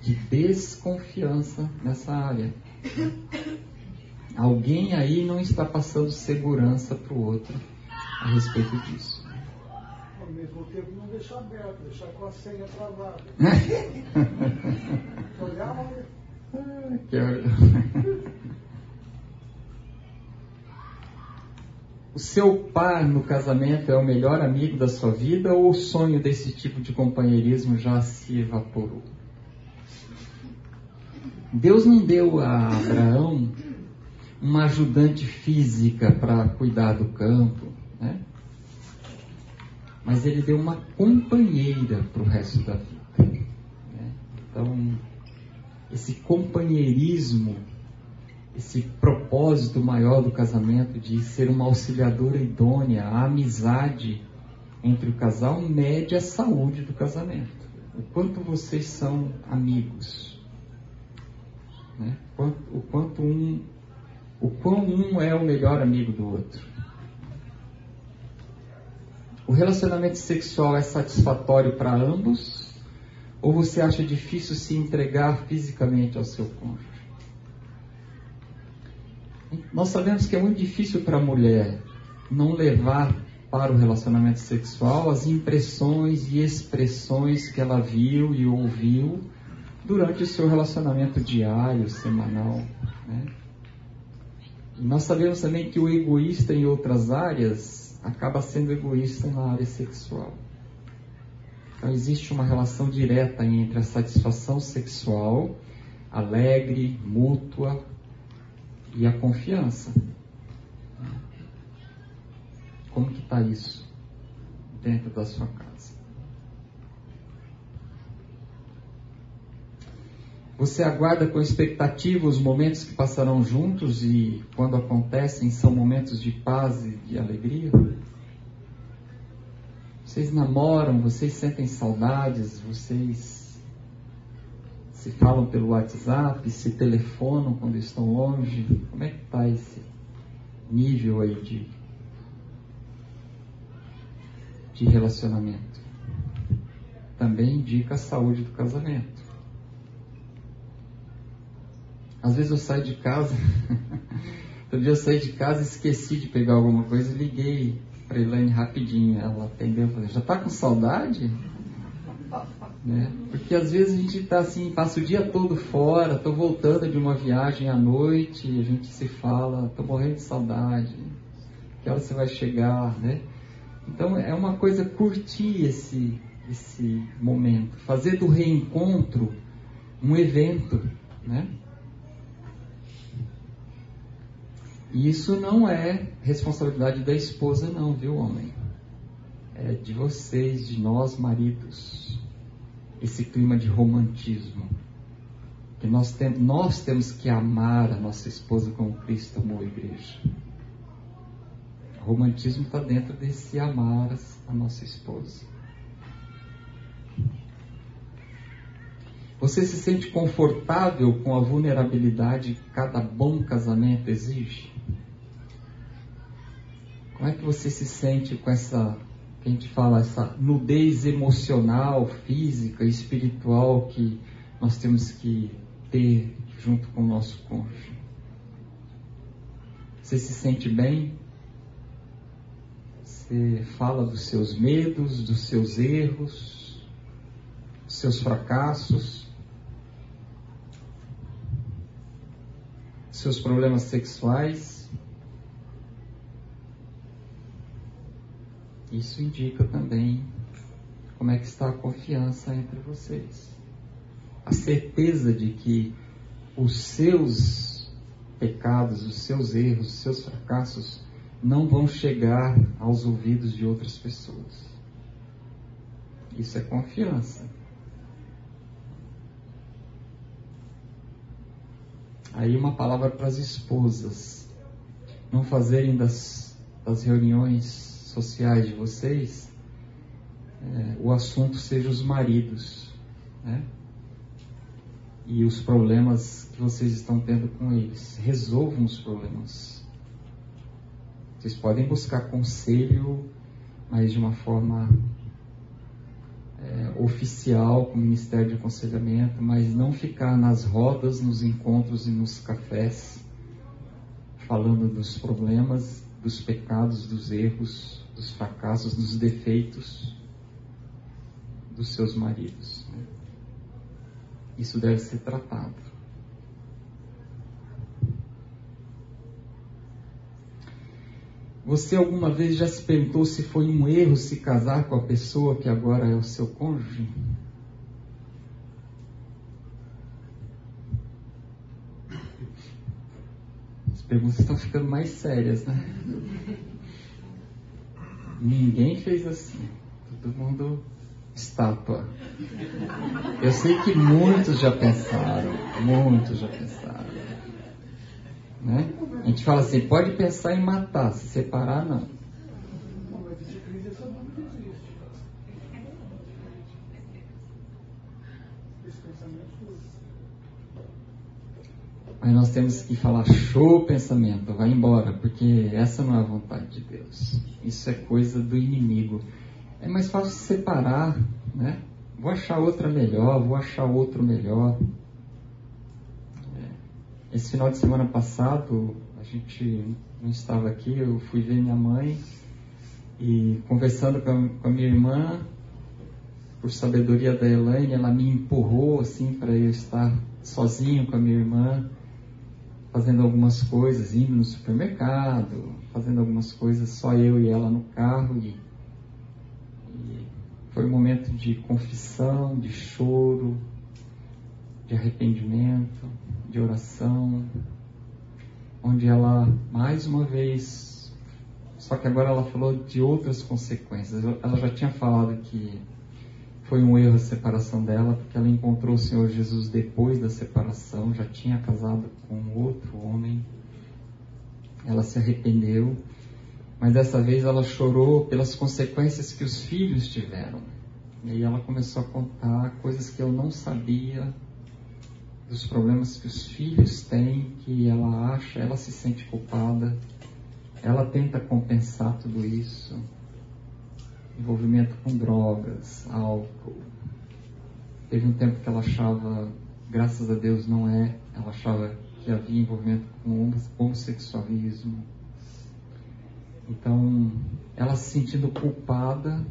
de desconfiança nessa área. Alguém aí não está passando segurança para o outro a respeito disso mesmo tempo não deixar aberto, deixar com a senha travada. Olhar, olha. O seu par no casamento é o melhor amigo da sua vida ou o sonho desse tipo de companheirismo já se evaporou? Deus não deu a Abraão uma ajudante física para cuidar do campo, né? mas ele deu uma companheira para o resto da vida. Né? Então, esse companheirismo, esse propósito maior do casamento de ser uma auxiliadora idônea, a amizade entre o casal mede a saúde do casamento. O quanto vocês são amigos. Né? O quanto um, o quão um é o melhor amigo do outro. O relacionamento sexual é satisfatório para ambos? Ou você acha difícil se entregar fisicamente ao seu cônjuge? Nós sabemos que é muito difícil para a mulher não levar para o relacionamento sexual as impressões e expressões que ela viu e ouviu durante o seu relacionamento diário, semanal. Né? Nós sabemos também que o egoísta em outras áreas acaba sendo egoísta na área sexual. Então existe uma relação direta entre a satisfação sexual, alegre, mútua, e a confiança. Como que está isso dentro da sua casa? Você aguarda com expectativa os momentos que passarão juntos e, quando acontecem, são momentos de paz e de alegria? Vocês namoram, vocês sentem saudades, vocês se falam pelo WhatsApp, se telefonam quando estão longe. Como é que está esse nível aí de, de relacionamento? Também indica a saúde do casamento. Às vezes eu saio de casa, outro dia eu saí de casa e esqueci de pegar alguma coisa e liguei para Elaine rapidinho. Ela atendeu e falou, já está com saudade? Né? Porque às vezes a gente está assim, passa o dia todo fora, estou voltando de uma viagem à noite, a gente se fala, estou morrendo de saudade, que hora você vai chegar, né? Então é uma coisa curtir esse, esse momento, fazer do reencontro um evento, né? E isso não é responsabilidade da esposa, não, viu, homem? É de vocês, de nós, maridos. Esse clima de romantismo. Que nós, tem, nós temos que amar a nossa esposa como Cristo amou a igreja. O romantismo está dentro desse amar a nossa esposa. Você se sente confortável com a vulnerabilidade que cada bom casamento exige? Como é que você se sente com essa, que a gente fala, essa nudez emocional, física, espiritual que nós temos que ter junto com o nosso cônjuge? Você se sente bem? Você fala dos seus medos, dos seus erros, dos seus fracassos, seus problemas sexuais? Isso indica também como é que está a confiança entre vocês. A certeza de que os seus pecados, os seus erros, os seus fracassos não vão chegar aos ouvidos de outras pessoas. Isso é confiança. Aí uma palavra para as esposas. Não fazerem das, das reuniões sociais de vocês é, o assunto seja os maridos. Né? E os problemas que vocês estão tendo com eles. Resolvam os problemas. Vocês podem buscar conselho, mas de uma forma é, oficial, com o Ministério de Aconselhamento, mas não ficar nas rodas, nos encontros e nos cafés, falando dos problemas, dos pecados, dos erros, dos fracassos, dos defeitos dos seus maridos. Né? Isso deve ser tratado. Você alguma vez já se perguntou se foi um erro se casar com a pessoa que agora é o seu cônjuge? As perguntas estão ficando mais sérias, né? Ninguém fez assim. Todo mundo estátua. Eu sei que muitos já pensaram, muitos já pensaram. Né? A gente fala assim, pode pensar em matar, se separar não. Mas nós temos que falar, show pensamento, vai embora, porque essa não é a vontade de Deus. Isso é coisa do inimigo. É mais fácil separar, né? Vou achar outra melhor, vou achar outro melhor. Esse final de semana passado, a gente não estava aqui, eu fui ver minha mãe e conversando com a minha irmã, por sabedoria da Elaine, ela me empurrou assim para eu estar sozinho com a minha irmã, fazendo algumas coisas, indo no supermercado, fazendo algumas coisas, só eu e ela no carro. E, e foi um momento de confissão, de choro, de arrependimento de oração, onde ela, mais uma vez, só que agora ela falou de outras consequências. Ela já tinha falado que foi um erro a separação dela, porque ela encontrou o Senhor Jesus depois da separação, já tinha casado com outro homem. Ela se arrependeu, mas dessa vez ela chorou pelas consequências que os filhos tiveram. E aí ela começou a contar coisas que eu não sabia dos problemas que os filhos têm, que ela acha, ela se sente culpada, ela tenta compensar tudo isso. Envolvimento com drogas, álcool. Teve um tempo que ela achava, graças a Deus não é, ela achava que havia envolvimento com homossexualismo. Então, ela se sentindo culpada,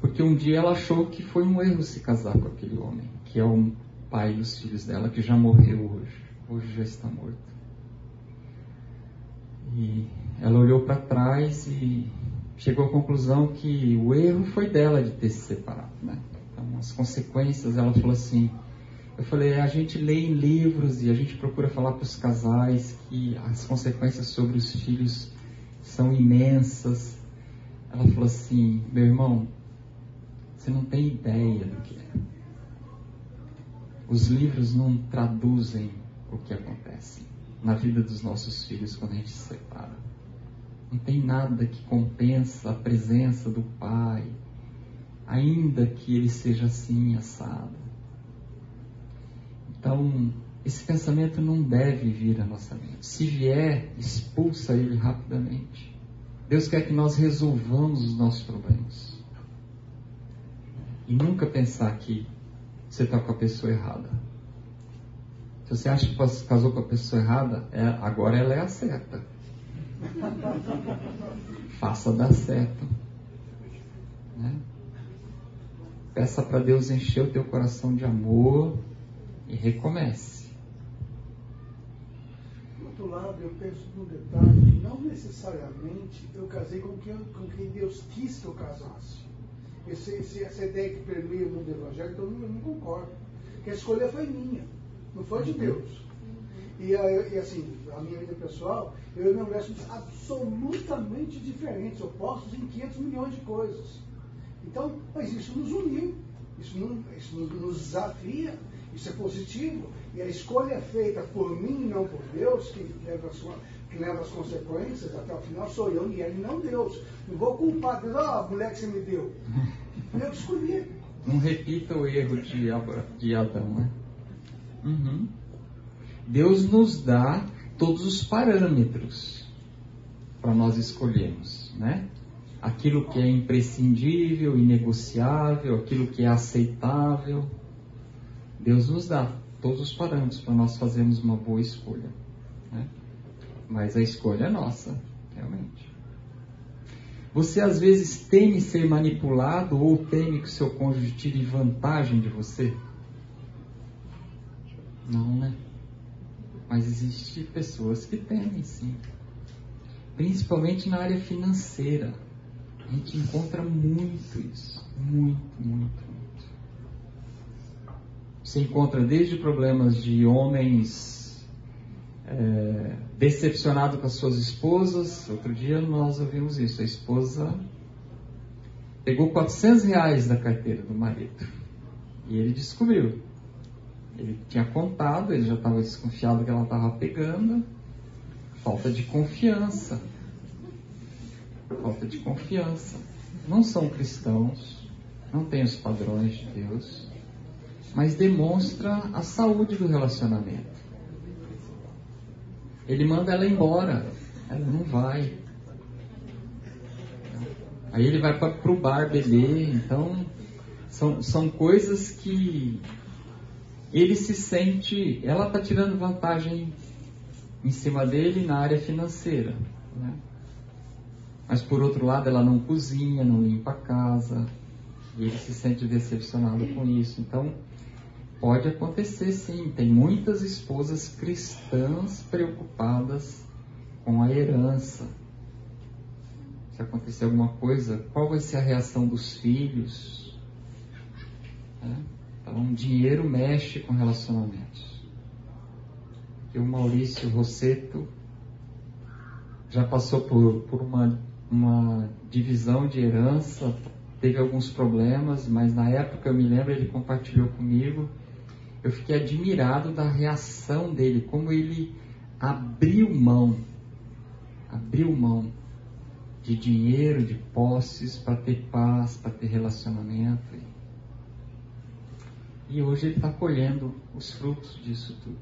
porque um dia ela achou que foi um erro se casar com aquele homem que é o pai dos filhos dela, que já morreu hoje. Hoje já está morto. E ela olhou para trás e chegou à conclusão que o erro foi dela de ter se separado. Né? Então, as consequências, ela falou assim. Eu falei, a gente lê em livros e a gente procura falar para os casais que as consequências sobre os filhos são imensas. Ela falou assim, meu irmão, você não tem ideia do que é. Os livros não traduzem o que acontece na vida dos nossos filhos quando a gente se separa. Não tem nada que compensa a presença do pai, ainda que ele seja assim assado. Então, esse pensamento não deve vir à nossa mente. Se vier, expulsa ele rapidamente. Deus quer que nós resolvamos os nossos problemas. E nunca pensar que você está com a pessoa errada. Se você acha que casou com a pessoa errada, é, agora ela é a certa. Faça dar certo. Né? Peça para Deus encher o teu coração de amor e recomece. Do outro lado, eu penso no detalhe não necessariamente eu casei com quem, com quem Deus quis que eu casasse. esse, esse, essa ideia que permeia o mundo evangélico, eu não, eu não concordo. Porque a escolha foi minha, não foi de Uhum. Deus. E, e, assim, a minha vida pessoal, eu e meu mulher somos absolutamente diferentes, opostos em 500 milhões de coisas. Então, mas isso nos uniu, isso, não, isso nos, nos desafia, isso é positivo. E a escolha é feita por mim, não por Deus, que leva as, que leva as consequências, até o final sou eu e ele, não Deus. Não vou culpar Deus, ó, a mulher que você me deu. Eu escolhi. Não repita o erro de, de Adão, né? Uhum. Deus nos dá todos os parâmetros para nós escolhermos, né? Aquilo que é imprescindível, inegociável, aquilo que é aceitável. Deus nos dá todos os parâmetros para nós fazermos uma boa escolha, né? Mas a escolha é nossa, realmente. Você às vezes teme ser manipulado ou teme que o seu cônjuge tire vantagem de você? Não, né? Mas existem pessoas que temem, sim. Principalmente na área financeira. A gente encontra muito isso. Muito, muito, muito. Você encontra desde problemas de homens é, decepcionados com as suas esposas. Outro dia nós ouvimos isso. A esposa pegou 400 reais da carteira do marido. E ele descobriu. Ele tinha contado, ele já estava desconfiado que ela estava pegando. Falta de confiança. Falta de confiança. Não são cristãos, não têm os padrões de Deus, mas demonstra a saúde do relacionamento. Ele manda ela embora, ela não vai. Aí ele vai para o bar beber, então são, são coisas que ele se sente, ela está tirando vantagem em cima dele na área financeira. Né? Mas por outro lado, ela não cozinha, não limpa a casa, e ele se sente decepcionado com isso. Então, pode acontecer sim. Tem muitas esposas cristãs preocupadas com a herança. Se acontecer alguma coisa, qual vai ser a reação dos filhos? Né? Então, dinheiro mexe com relacionamentos. E o Maurício Rosseto já passou por, por uma, uma divisão de herança, teve alguns problemas, mas na época eu me lembro, ele compartilhou comigo. Eu fiquei admirado da reação dele, como ele abriu mão, abriu mão de dinheiro, de posses, para ter paz, para ter relacionamento. E hoje ele está colhendo os frutos disso tudo.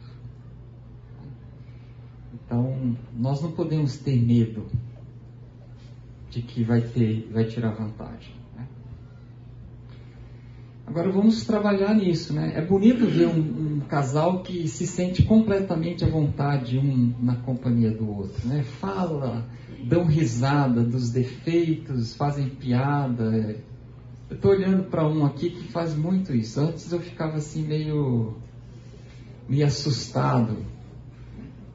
Então, nós não podemos ter medo de que vai ter, vai tirar vantagem. Né? Agora vamos trabalhar nisso, né? É bonito ver um, um, casal que se sente completamente à vontade um na companhia do outro, né? Fala, dão risada dos defeitos, fazem piada. Eu estou olhando para um aqui que faz muito isso. Antes eu ficava assim meio, meio assustado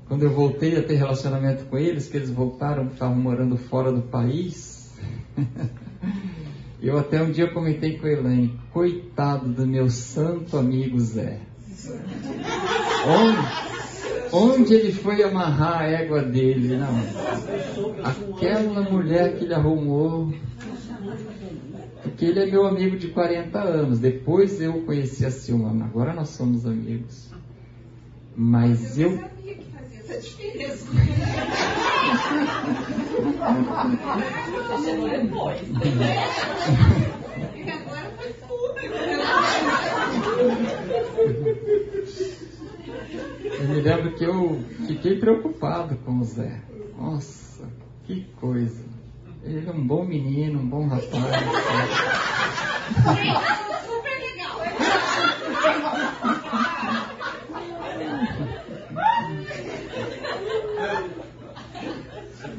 quando eu voltei a ter relacionamento com eles, que eles voltaram, estavam morando fora do país, eu até um dia comentei com a Elaine, coitado do meu santo amigo Zé. Onde, onde ele foi amarrar a égua dele? Não. Aquela mulher que ele arrumou. Porque ele é meu amigo de 40 anos. Depois eu conheci a Silmana. Agora nós somos amigos. Mas eu essa diferença. Chegou depois. E agora foi tudo. Eu me lembro que eu fiquei preocupado com o Zé. Nossa, que coisa. Ele é um bom menino, um bom rapaz. Super legal.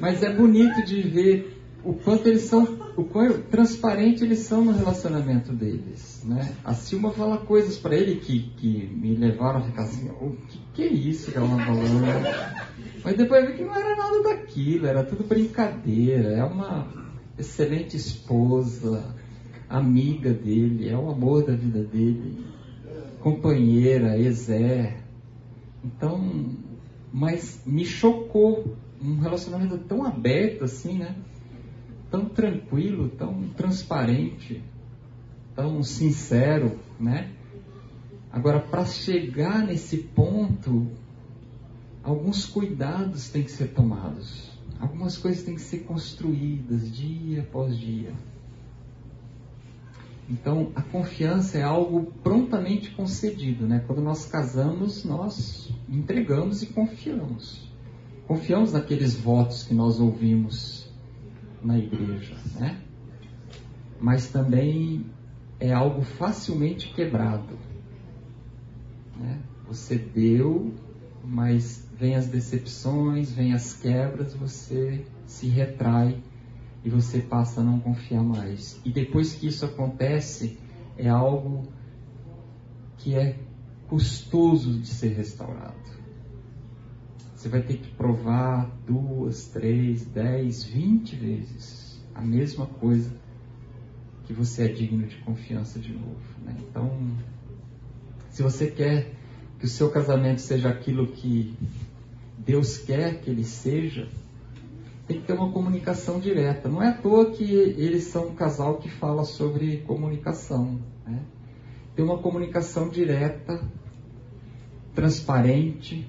Mas é bonito de ver o quanto eles são, o transparente eles são no relacionamento deles, né? A Silma fala coisas para ele que, que me levaram a ficar assim, o que, que é isso que ela tá falando? Mas depois eu vi que não era nada daquilo, era tudo brincadeira, é uma excelente esposa, amiga dele, é o amor da vida dele, companheira, exé. Então, mas me chocou um relacionamento tão aberto assim, né? Tão tranquilo, tão transparente, tão sincero, né? Agora, para chegar nesse ponto, alguns cuidados têm que ser tomados. Algumas coisas têm que ser construídas dia após dia. Então, a confiança é algo prontamente concedido, né? Quando nós casamos, nós entregamos e confiamos. Confiamos naqueles votos que nós ouvimos na igreja, né? Mas também é algo facilmente quebrado. Né? Você deu, mas vem as decepções, vem as quebras, você se retrai e você passa a não confiar mais. E depois que isso acontece, é algo que é custoso de ser restaurado. Você vai ter que provar duas, três, dez, vinte vezes a mesma coisa que você é digno de confiança de novo. Né? Então, se você quer que o seu casamento seja aquilo que Deus quer que ele seja, tem que ter uma comunicação direta. Não é à toa que eles são um casal que fala sobre comunicação. Né? Ter uma comunicação direta, transparente.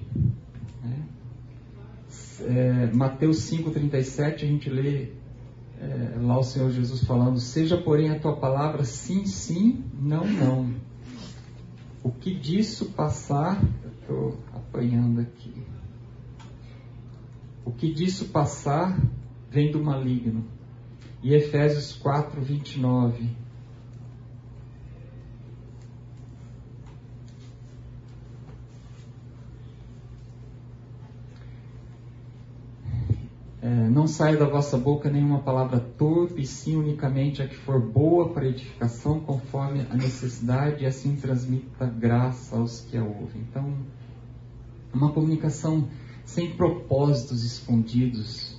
É, Mateus 5,37, a gente lê é, lá o Senhor Jesus falando: Seja, porém, a tua palavra sim, sim, não, não. O que disso passar, eu estou apanhando aqui. O que disso passar vem do maligno. E Efésios 4, 29. Não saia da vossa boca nenhuma palavra torpe, sim unicamente a que for boa para edificação, conforme a necessidade, e assim transmita graça aos que a ouvem. Então, uma comunicação sem propósitos escondidos,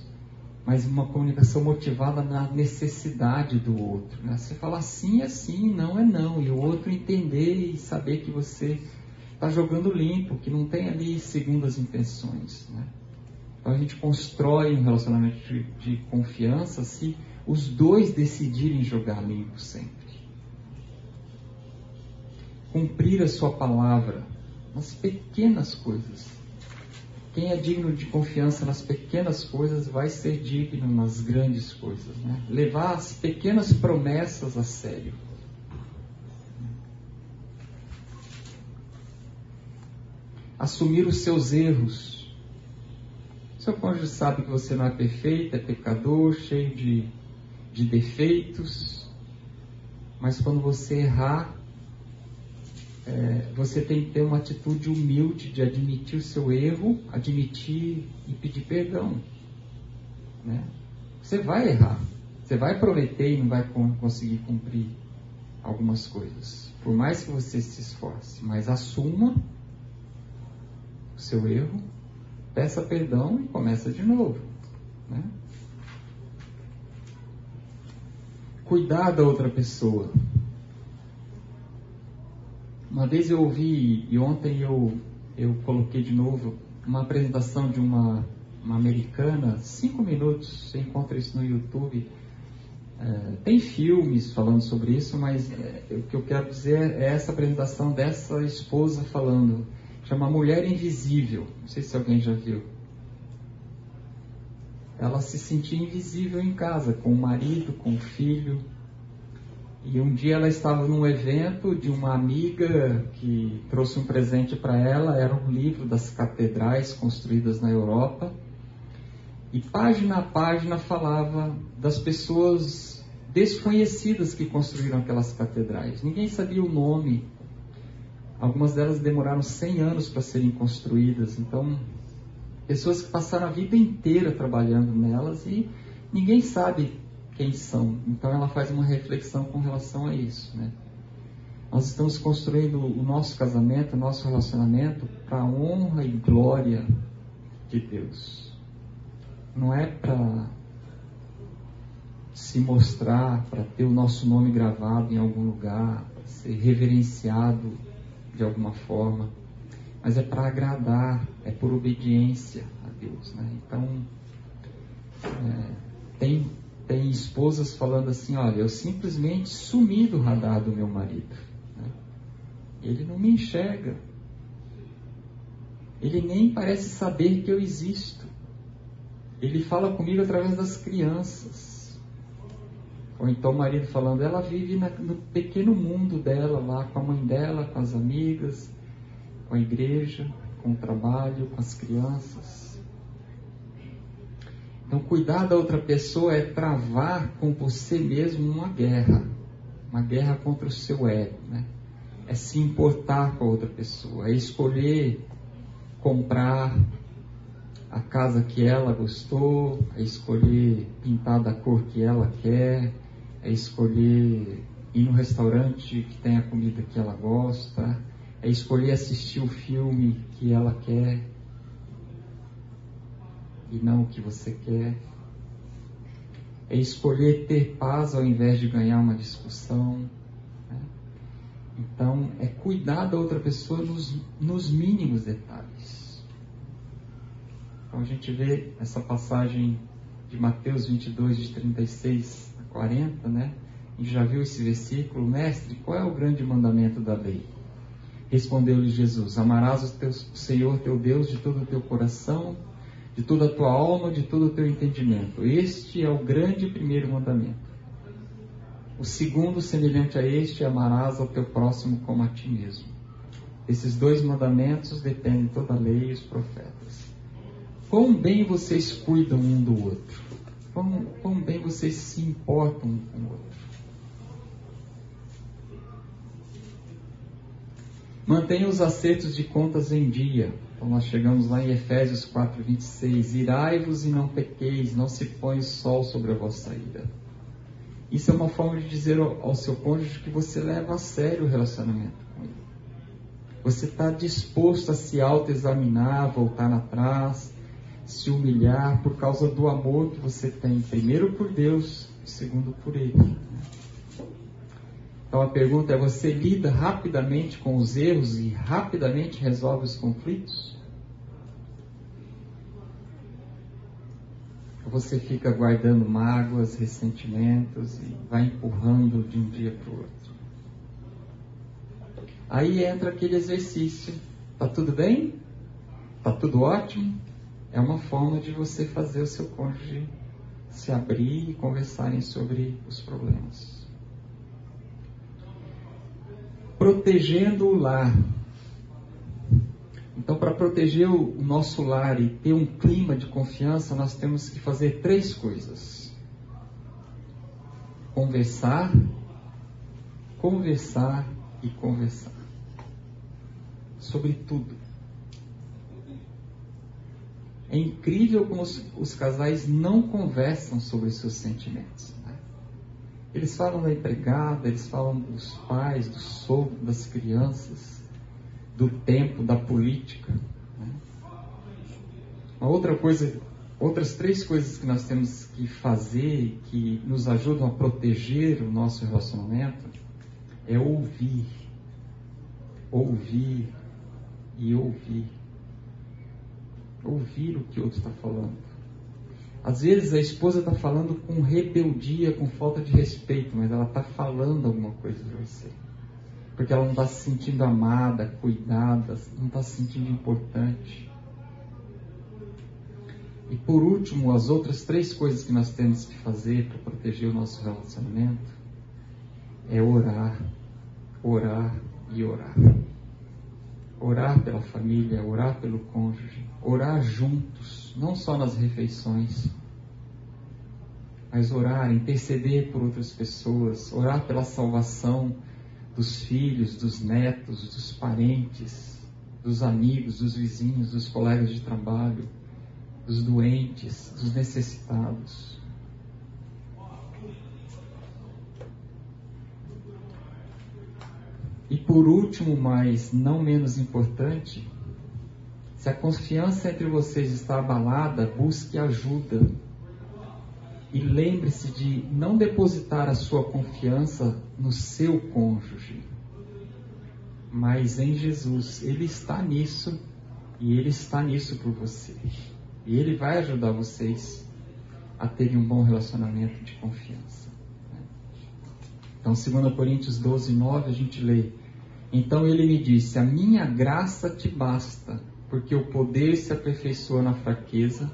mas uma comunicação motivada na necessidade do outro. Né? Você fala sim é sim, não é não, e o outro entender e saber que você está jogando limpo, que não tem ali segundas intenções. Né? A gente constrói um relacionamento de, de confiança se os dois decidirem jogar limpo sempre. Cumprir a sua palavra nas pequenas coisas quem é digno de confiança nas pequenas coisas vai ser digno nas grandes coisas. Né? Levar as pequenas promessas a sério. Assumir os seus erros. Seu cônjuge sabe que você não é perfeito, é pecador, cheio de, de defeitos. Mas quando você errar, é, você tem que ter uma atitude humilde de admitir o seu erro, admitir e pedir perdão. Né? Você vai errar, você vai prometer e não vai conseguir cumprir algumas coisas, por mais que você se esforce, mas assuma o seu erro, peça perdão e começa de novo. Né? Cuidar da outra pessoa. Uma vez eu ouvi, e ontem eu, eu coloquei de novo, uma apresentação de uma, uma americana, cinco minutos, você encontra isso no YouTube. É, tem filmes falando sobre isso, mas é, o que eu quero dizer é essa apresentação dessa esposa falando. Chama Mulher Invisível. Não sei se alguém já viu. Ela se sentia invisível em casa, com o marido, com o filho. E um dia ela estava num evento de uma amiga que trouxe um presente para ela, era um livro das catedrais construídas na Europa. E página a página falava das pessoas desconhecidas que construíram aquelas catedrais. Ninguém sabia o nome. Algumas delas demoraram 100 anos para serem construídas. Então, pessoas que passaram a vida inteira trabalhando nelas e ninguém sabe quem são. Então ela faz uma reflexão com relação a isso. Né? Nós estamos construindo o nosso casamento, o nosso relacionamento para a honra e glória de Deus. Não é para se mostrar, para ter o nosso nome gravado em algum lugar, para ser reverenciado de alguma forma, mas é para agradar, é por obediência a Deus. Né? Então, é, tem, tem esposas falando assim: olha, eu simplesmente sumi do radar do meu marido. Né? Ele não me enxerga. Ele nem parece saber que eu existo. Ele fala comigo através das crianças. Ou então o marido falando, ela vive na, no pequeno mundo dela, lá com a mãe dela, com as amigas, com a igreja, com o trabalho, com as crianças. Então, cuidar da outra pessoa é travar com você mesmo uma guerra, uma guerra contra o seu ego, né? É se importar com a outra pessoa, é escolher comprar a casa que ela gostou, é escolher pintar da cor que ela quer, é escolher ir no restaurante que tem a comida que ela gosta, é escolher assistir o filme que ela quer e não o que você quer. É escolher ter paz ao invés de ganhar uma discussão. Né? Então, é cuidar da outra pessoa nos, nos mínimos detalhes. Então, a gente vê essa passagem de Mateus 22, de 36 a 40, né? A gente já viu esse versículo. Mestre, qual é o grande mandamento da lei? Respondeu-lhe Jesus: Amarás o, teu, o Senhor teu Deus de todo o teu coração, de toda a tua alma, de todo o teu entendimento. Este é o grande primeiro mandamento. O segundo, semelhante a este, amarás ao teu próximo como a ti mesmo. Esses dois mandamentos dependem toda a lei e os profetas. Quão bem vocês cuidam um do outro. Quão, quão bem vocês se importam um com o outro. Mantenha os acertos de contas em dia então nós chegamos lá em Efésios 4, 26. Irai-vos e não pequeis, não se põe o sol sobre a vossa ira. Isso é uma forma de dizer ao, seu cônjuge que você leva a sério o relacionamento com ele. Você está disposto a se autoexaminar, voltar atrás, se humilhar por causa do amor que você tem, primeiro por Deus, segundo por Ele. Então a pergunta é: você lida rapidamente com os erros e rapidamente resolve os conflitos? Ou você fica guardando mágoas, ressentimentos e vai empurrando de um dia para o outro? Aí entra aquele exercício: tá tudo bem? Tá tudo ótimo? É uma forma de você fazer o seu cônjuge se abrir e conversarem sobre os problemas protegendo o lar. Então, para proteger o nosso lar e ter um clima de confiança, nós temos que fazer três coisas: conversar, conversar e conversar. Sobre tudo. É incrível como os, os casais não conversam sobre seus sentimentos. Eles falam da empregada, eles falam dos pais, do sogro, das crianças, do tempo, da política. Né? Uma outra coisa, outras três coisas que nós temos que fazer que nos ajudam a proteger o nosso relacionamento é ouvir, ouvir e ouvir. Ouvir o que o outro está falando às vezes a esposa está falando com rebeldia, com falta de respeito, mas ela está falando alguma coisa para você. Porque ela não está se sentindo amada, cuidada, não está se sentindo importante. E por último, as outras três coisas que nós temos que fazer para proteger o nosso relacionamento é orar, orar e orar. Orar pela família, orar pelo cônjuge, orar juntos, não só nas refeições, mas orar, interceder por outras pessoas, orar pela salvação dos filhos, dos netos, dos parentes, dos amigos, dos vizinhos, dos colegas de trabalho, dos doentes, dos necessitados. E por último, mas não menos importante, se a confiança entre vocês está abalada, busque ajuda. E lembre-se de não depositar a sua confiança no seu cônjuge, mas em Jesus. Ele está nisso e ele está nisso por você. E ele vai ajudar vocês a terem um bom relacionamento de confiança. Então, 2 Coríntios 12, 9, a gente lê: Então ele me disse: A minha graça te basta, porque o poder se aperfeiçoa na fraqueza.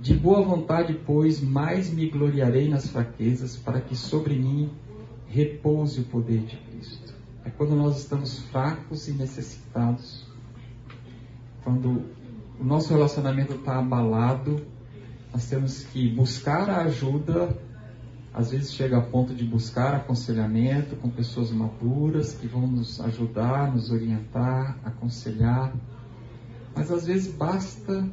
De boa vontade, pois, mais me gloriarei nas fraquezas, para que sobre mim repouse o poder de Cristo. É quando nós estamos fracos e necessitados, quando o nosso relacionamento está abalado, nós temos que buscar a ajuda às vezes chega a ponto de buscar aconselhamento com pessoas maduras que vão nos ajudar, nos orientar, aconselhar. Mas às vezes basta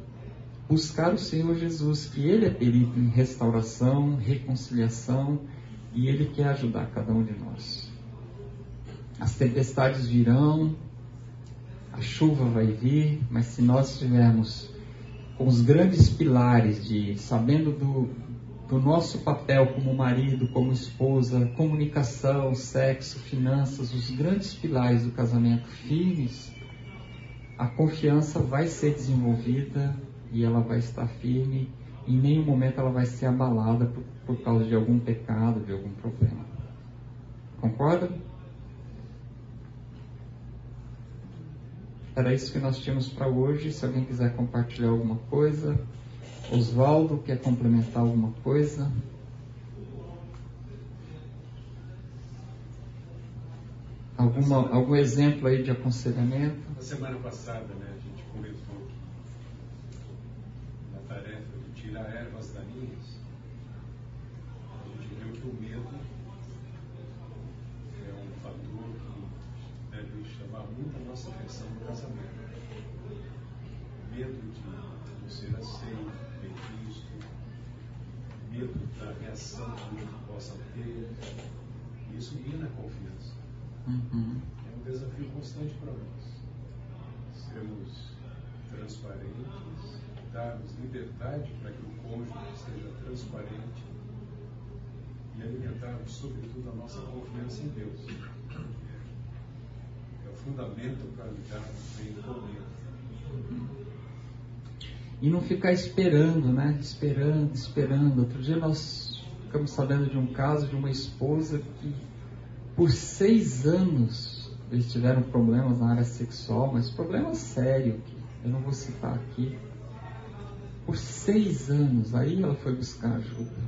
buscar o Senhor Jesus, que Ele é perito em restauração, reconciliação e Ele quer ajudar cada um de nós. As tempestades virão, a chuva vai vir, mas se nós estivermos com os grandes pilares de sabendo do, do nosso papel como marido, como esposa, comunicação, sexo, finanças, os grandes pilares do casamento firmes, a confiança vai ser desenvolvida e ela vai estar firme. Em nenhum momento ela vai ser abalada por, por causa de algum pecado, de algum problema. Concorda? Era isso que nós tínhamos para hoje. Se alguém quiser compartilhar alguma coisa. Oswaldo quer complementar alguma coisa? Alguma, algum exemplo aí de aconselhamento? Na semana passada, né, a gente comentou que na tarefa de tirar ervas daninhas, a gente viu que o medo é um fator que deve chamar muito a nossa atenção no casamento. Medo de não ser aceito, medo da reação que o outro possa ter. Isso mina a confiança. Uhum. É um desafio constante para nós. Sermos transparentes, darmos liberdade para que o cônjuge seja transparente e alimentarmos, sobretudo, a nossa confiança em Deus. É o fundamento para lidarmos bem com o medo. E não ficar esperando, né? Esperando, esperando. Outro dia nós ficamos sabendo de um caso de uma esposa que, por seis anos, eles tiveram problemas na área sexual, mas problema sério, que eu não vou citar aqui. Por seis anos, aí ela foi buscar ajuda.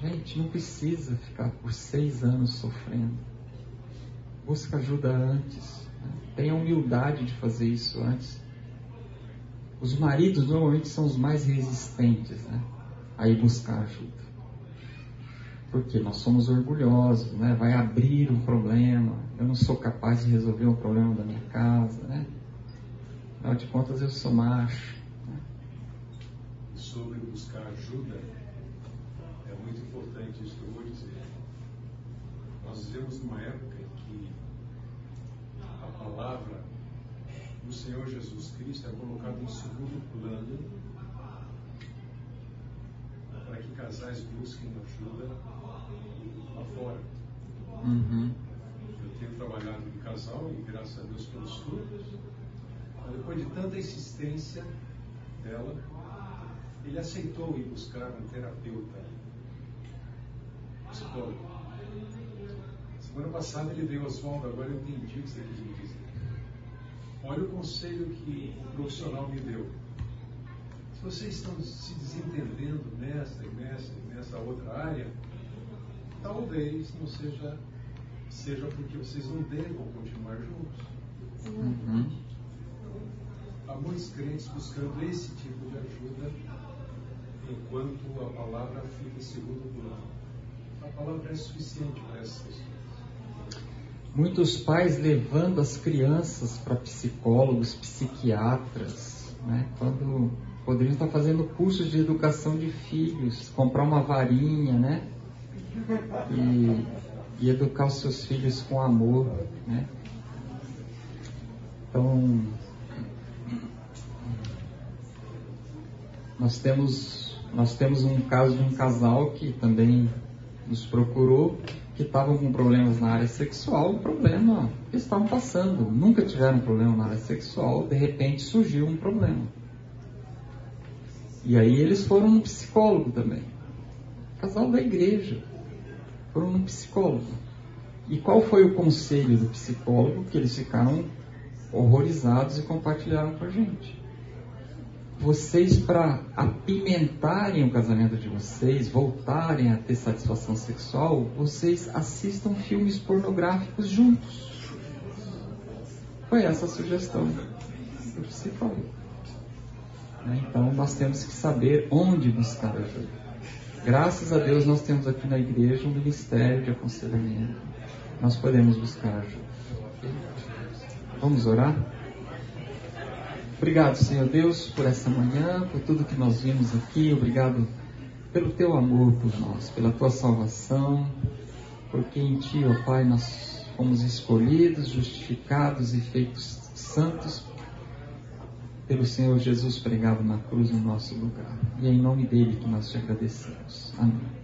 Gente, não precisa ficar por seis anos sofrendo. Busca ajuda antes. Né? Tenha humildade de fazer isso antes os maridos normalmente são os mais resistentes né, a ir buscar ajuda. Porque nós somos orgulhosos, né? vai abrir um problema, eu não sou capaz de resolver um problema da minha casa. Né? Afinal de contas, eu sou macho. Né? Sobre buscar ajuda, é muito importante isso que eu vou dizer. Nós vivemos numa época em que a palavra Senhor Jesus Cristo é colocado em segundo plano para que casais busquem ajuda lá fora. Uhum. Eu tenho trabalhado em casal e graças a Deus pelos frutos. Mas depois de tanta insistência dela, ele aceitou ir buscar um terapeuta psicólogo. Semana passada ele veio Oswaldo, agora eu entendi o que você quis dizer. Olha o conselho que o profissional me deu. Se vocês estão se desentendendo nessa e nessa e nessa outra área, talvez não seja, seja porque vocês não devam continuar juntos. Uhum. Há muitos crentes buscando esse tipo de ajuda enquanto a palavra fica em segundo plano. A palavra é suficiente para essas pessoas. Muitos pais levando as crianças para psicólogos, psiquiatras, né? quando poderiam estar fazendo cursos de educação de filhos, comprar uma varinha, né? E, e educar os seus filhos com amor, né? Então, nós temos Nós temos um caso de um casal que também nos procurou, que estavam com problemas na área sexual, um problema estavam passando, nunca tiveram problema na área sexual, de repente surgiu um problema. E aí eles foram no psicólogo também. Casal da igreja. Foram no psicólogo. E qual foi o conselho do psicólogo que eles ficaram horrorizados e compartilharam com a gente? Vocês, para apimentarem o casamento de vocês, voltarem a ter satisfação sexual, vocês assistam filmes pornográficos juntos. Foi essa a sugestão do psicólogo. Né? Então, nós temos que saber onde buscar ajuda. Graças a Deus, nós temos aqui na igreja um ministério de aconselhamento. Nós podemos buscar ajuda. Vamos orar? Obrigado, Senhor Deus, por essa manhã, por tudo que nós vimos aqui. Obrigado pelo teu amor por nós, pela tua salvação, porque em ti, ó Pai, nós fomos escolhidos, justificados e feitos santos pelo Senhor Jesus pregado na cruz no nosso lugar. E é em nome dele que nós te agradecemos. Amém.